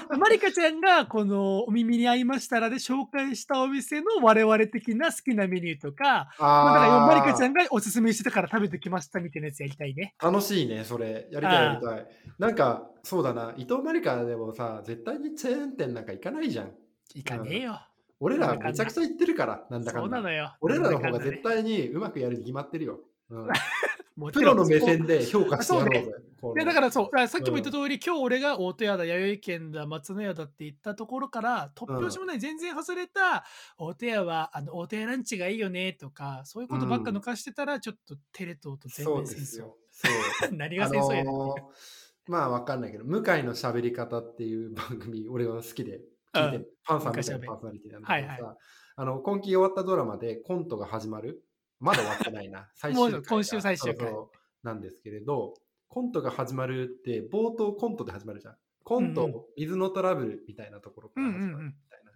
ら、マリカちゃんがこのお耳に合いましたらで紹介したお店の我々的な好きなメニューとか、まあ、だからマリカちゃんがおすすめしてたから食べてきましたみたいなやつやりたいね。楽しいね、それ。やりたい、やりたい。なんか、そうだな、伊藤マリカでもさ、絶対にチェーン店なんか行かないじゃん。いかねえよ。俺らめちゃくちゃ行ってるから、なんだかだ。そうんなのよ。俺らの方が絶対にうまくやるに決まってるよ。うん プロの目線で評価してやろうぜ。いやだからそう、さっきも言った通り、今日俺が大戸屋だ、弥生県だ、松の屋だって言ったところから、突拍子もない、全然外れた、大戸屋は、あの、大戸屋ランチがいいよね、とか、そういうことばっか抜かしてたら、ちょっとテレ東と全そう面戦争。ですよ。そう。何が戦争やねん。あのーまあわかんないけど、向井の喋り方っていう番組、俺は好きで聞いてる、パンさんみたいなパーソナリティなんだけどさ、はいはあの今期終わったドラマでコントが始まる？まだ終わってないな。最終回が今週最終回なんですけれど、コントが始まるって、冒頭コントで始まるじゃん。コント、うんうん水のトラブルみたいなところから始まるみたいな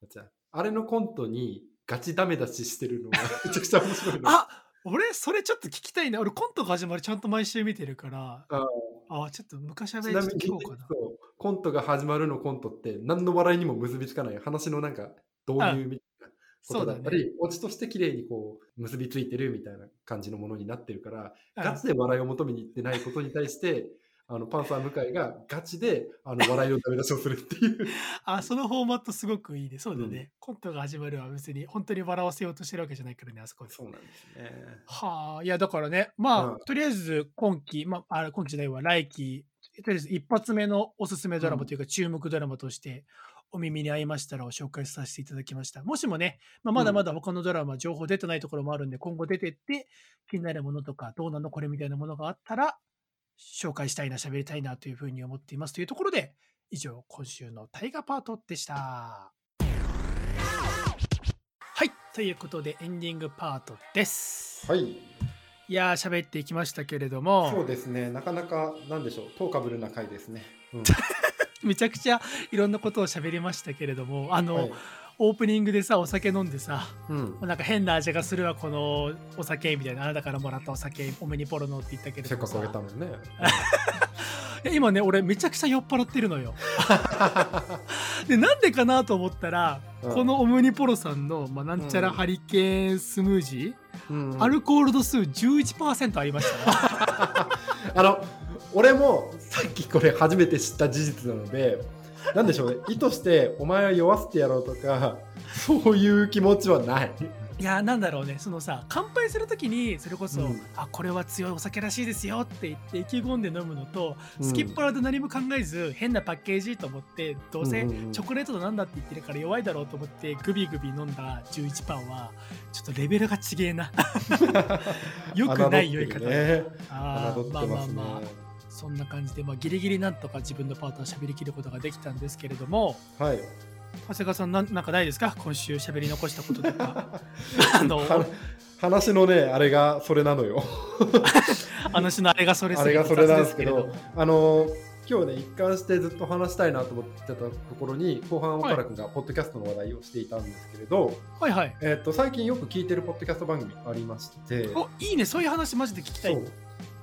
やつやあれのコントにガチダメ出ししてるのが めちゃくちゃ面白いの。あ俺、それちょっと聞きたいな。俺、コントが始まるちゃんと毎週見てるから、ああちょっと昔はちょっと聞こうかな。コントが始まるのコントって何の笑いにも結びつかない話のなんか導入みたいなこそうだね。とだったり、オチとして綺麗にこう結びついてるみたいな感じのものになってるから、うんガチで笑いを求めに行ってないことに対して、あのパンサー向井がガチであの笑いをダメ出しをするっていう。あ、そのフォーマットすごくいいね。そうだね。うんコントが始まるは別に本当に笑わせようとしてるわけじゃないからね、あそこで。そうなんですね。はあ、いや、だからね、まあ、うんとりあえず今期、まあ、あ今期じゃないわ、来期、とりあえず一発目のおすすめドラマというか、注目ドラマとして、お耳に合いましたらを紹介させていただきました。もしもね、まあ、まだまだ他のドラマ、情報出てないところもあるんで、今後出てって、気になるものとか、どうなのこれみたいなものがあったら、紹介したいな、喋りたいなというふうに思っていますというところで、以上、今週の大河パートでした。はい、ということでエンディングパートです。はい。いやー、喋っていきましたけれども、そうですね。なかなか、なんでしょう、トーカブルな回ですね。うんめちゃくちゃいろんなことを喋りましたけれども、あの、はいオープニングでさ、お酒飲んでさ、うん。なんか変な味がするわ、このお酒みたいな、あなたからもらったお酒、お目にポロのって言ったけれせっかくあげたのにね。今ね、俺めちゃくちゃ酔っ払ってるのよ。で、なんでかなと思ったら、うんこのオムニポロさんの、まあ、なんちゃらハリケーンスムージー、うんアルコール度数11%ありましたね。あの俺もさっきこれ初めて知った事実なのでなんでしょうね。意図してお前は酔わせてやろうとかそういう気持ちはない。いやなんだろうね。そのさ乾杯するときにそれこそ、うん。あこれは強いお酒らしいですよって言って意気込んで飲むのと、うん。スキッパラで何も考えず変なパッケージと思ってどうせチョコレートとなんだって言ってるから弱いだろうと思ってグビグビ飲んだ11パンはちょっとレベルが違えな。よくない酔い方、ねあね、まあまあまあそんな感じで、まあ、ギリギリなんとか自分のパートは喋りきることができたんですけれどもはい。長谷川さんなんなんかないですか？今週喋り残したこととか。あのは話のねあれがそれなのよ。話のあれがそれあれがそれなんですけどあの今日ね一貫してずっと話したいなと思ってたところに後半岡田君がポッドキャストの話題をしていたんですけれど、はいはい。えっと最近よく聞いてるポッドキャスト番組ありまして。おいいね。そういう話マジで聞きたい。そう。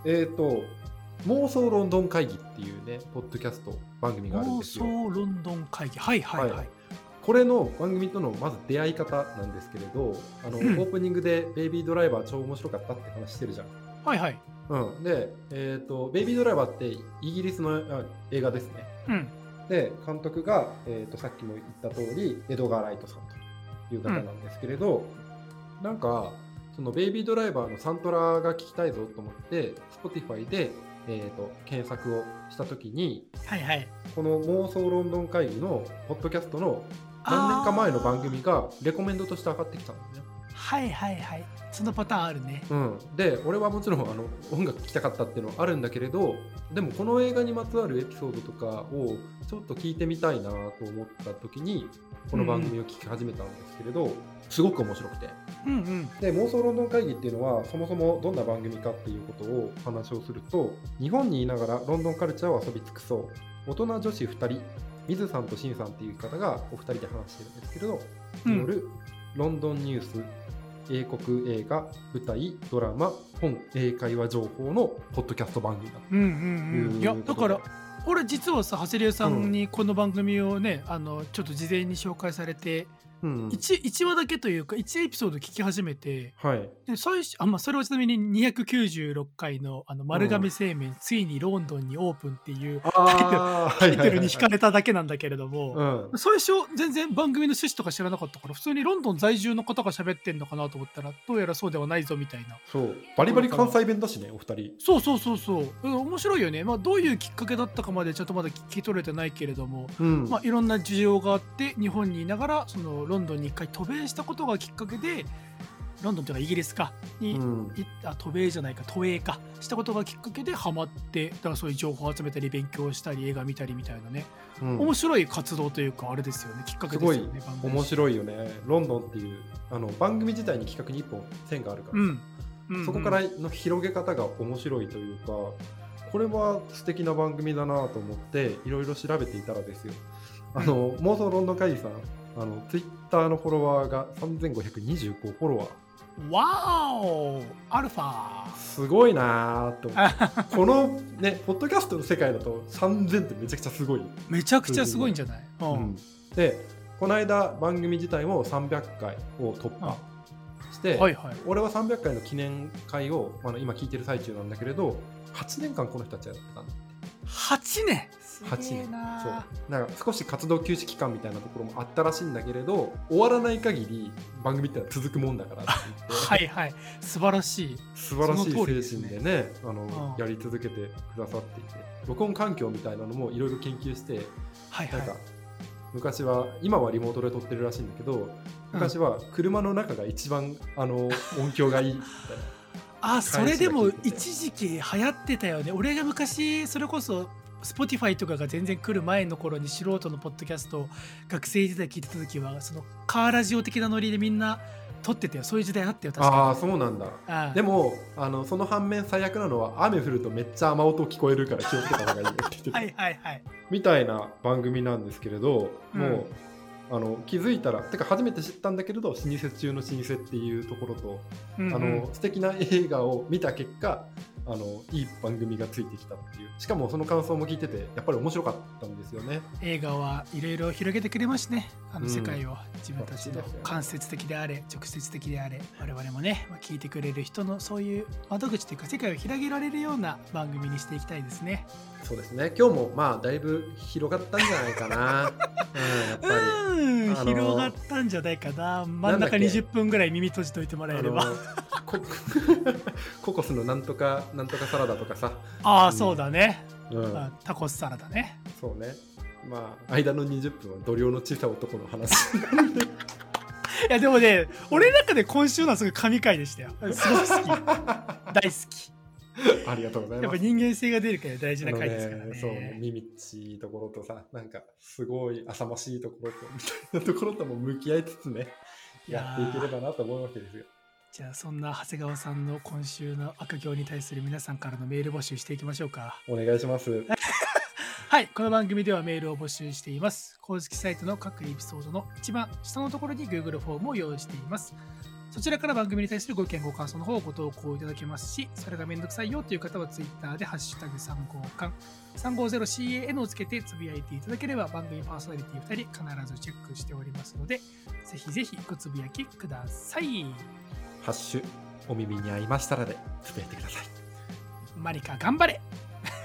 えっ、と妄想ロンドン会議っていうねポッドキャスト番組があるん妄ですよ。想ロンドン会議。はいはいはい、はい。これの番組とのまず出会い方なんですけれどあの、うん。オープニングで「ベイビードライバー超面白かった」って話してるじゃん。はいはい。うん、で、えーと「ベイビードライバー」ってイギリスのあ映画ですね。うん。で監督が、えー、とさっきも言った通りエドガー・ライトさんという方なんですけれど、なんかその「ベイビードライバー」のサントラが聞きたいぞと思って Spotify で、えー、と検索をした時にはいはい。この妄想ロンドン会議のポッドキャストの何年か前の番組がレコメンドとして上がってきたんだよ。ね。はいはいはい。そのパターンあるね。うん、で俺はもちろんあの音楽聴きたかったっていうのはあるんだけれどでもこの映画にまつわるエピソードとかをちょっと聞いてみたいなと思った時にこの番組を聞き始めたんですけれど、すごく面白くて。うんうん。で妄想ロンドン会議っていうのはそもそもどんな番組かっていうことをお話をすると日本にいながらロンドンカルチャーを遊び尽くそう。大人女子2人水さんとシンさんっていう方がお二人で話してるんですけれど、うん。によるロンドンニュース英国映画舞台ドラマ本英会話情報のポッドキャスト番組だ。うんうんうん。いやだから俺実はさ長谷流さんにこの番組をね、あのちょっと事前に紹介されてうん、1, 1話だけというか1エピソード聞き始めてはい。で最初あ、まあ、それはちなみに296回のあの丸亀製麺、ついにロンドンにオープンっていうタイトルに惹かれれただけなんだけれども、うん。最初全然番組の趣旨とか知らなかったから普通にロンドン在住の方が喋ってんのかなと思ったらどうやらそうではないぞみたいな。そう。バリバリ関西弁だしねお二人。そうそうそうそう。うん面白いよね、まあ、どういうきっかけだったかまでちょっとまだ聞き取れてないけれども、うん、まあ、いろんな事情があって日本にいながらそのロンドンに一回渡米したことがきっかけでロンドンというかイギリスかに、うん。いあ渡米じゃないか渡米かしたことがきっかけでハマってだからそういう情報を集めたり勉強したり映画見たりみたいなね、うん。面白い活動というかあれですよね。きっかけすごいですよね番組。面白いよね。ロンドンっていうあの番組自体に企画に一本線があるから、うん、うんうん。そこからの広げ方が面白いというかこれは素敵な番組だなと思っていろいろ調べていたらですよ。あの、妄想ロンドン会議さんあのツイッターのフォロワーが3525フォロワー。わーおアルファ。すごいなーと。このねポッドキャストの世界だと3000ってめちゃくちゃすごい、めちゃくちゃすごいんじゃない、うん。うん。でこの間番組自体も300回を突破して、はいはい。俺は300回の記念会を、まあ、今聞いてる最中なんだけれど8年間この人たちやってたんだ8年？す8げえ年な。そう。なんか少し活動休止期間みたいなところもあったらしいんだけれど終わらない限り番組ってのは続くもんだからって言って、はいはい。素晴らしい。素晴らしい精神でねあのうん。やり続けてくださっていて。録音環境みたいなのもいろいろ研究してはいはい。なんか昔は今はリモートで撮ってるらしいんだけど昔は車の中が一番あの 音響がいいみたいな。あそれでも一時期流行ってたよね。俺が昔それこそ Spotify とかが全然来る前の頃に素人のポッドキャストを学生時代聞いてた時はそのカーラジオ的なノリでみんな撮ってたよ。そういう時代あったよ確あかあそうなんだ。にああでもあのその反面最悪なのは雨降るとめっちゃ雨音聞こえるから気をつけた方がいいよって はいはいはい。みたいな番組なんですけれど、うん。もうあの気づいたらてか初めて知ったんだけれど老舗中の老舗っていうところと、うんうん。あの素敵な映画を見た結果あのいい番組がついてきたっていうしかもその感想も聞いててやっぱり面白かったんですよね。映画はいろいろ広げてくれましねあのうん世界を自分たちの間接的であれ直接的であれ我々もね、まあ、聞いてくれる人のそういう窓口というか世界を広げられるような番組にしていきたいですね。そうですね今日もまあだいぶ広がったんじゃないかな、うん、やっぱり。うん、あのー広がったんじゃないかな。真ん中なんだっけ？20分ぐらい耳閉じといてもらえれば。あのコ ココスのなんとかなんとかサラダとかさ、ああそうだね、うん、あタコスサラダね。そうね。まあ間の20分は度量の小さい男の話。いやでもね俺の中で今週のはすごい神回でしたよ。すごく好き大好き ありがとうございやっぱます。人間性が出るから大事な回ですからね。ね、そうね、耳っちいところとさ、なんかすごい浅ましいところと、みたいなところとも向き合いつつね、やっていければなと思うわけですよ。じゃあそんな長谷川さんの今週の悪行に対する皆さんからのメール募集していきましょうか。お願いします。はい、この番組ではメールを募集しています。公式サイトの各エピソードの一番下のところに Google フォームを用意しています。そちらから番組に対するご意見ご感想の方をご投稿いただけますし、それがめんどくさいよという方は Twitter でハッシュタグ3号館 350CAN をつけてつぶやいていただければ番組パーソナリティ2人必ずチェックしておりますので、ぜひぜひごつぶやきください。ハッシュ、お耳に合いましたらで、つぶやいてください。マリカ頑張れ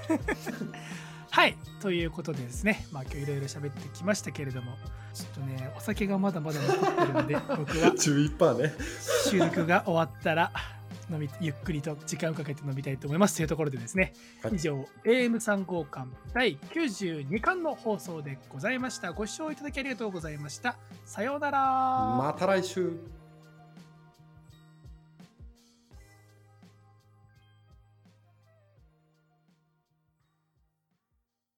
はいということでですねまあ今日いろいろ喋ってきましたけれどもちょっとねお酒がまだまだ残ってるので 僕は。11%ね。収録が終わったら飲みゆっくりと時間をかけて飲みたいと思いますというところでですね、はい。以上 AM3 号館第92巻の放送でございました。ご視聴いただきありがとうございました。さようなら。また来週。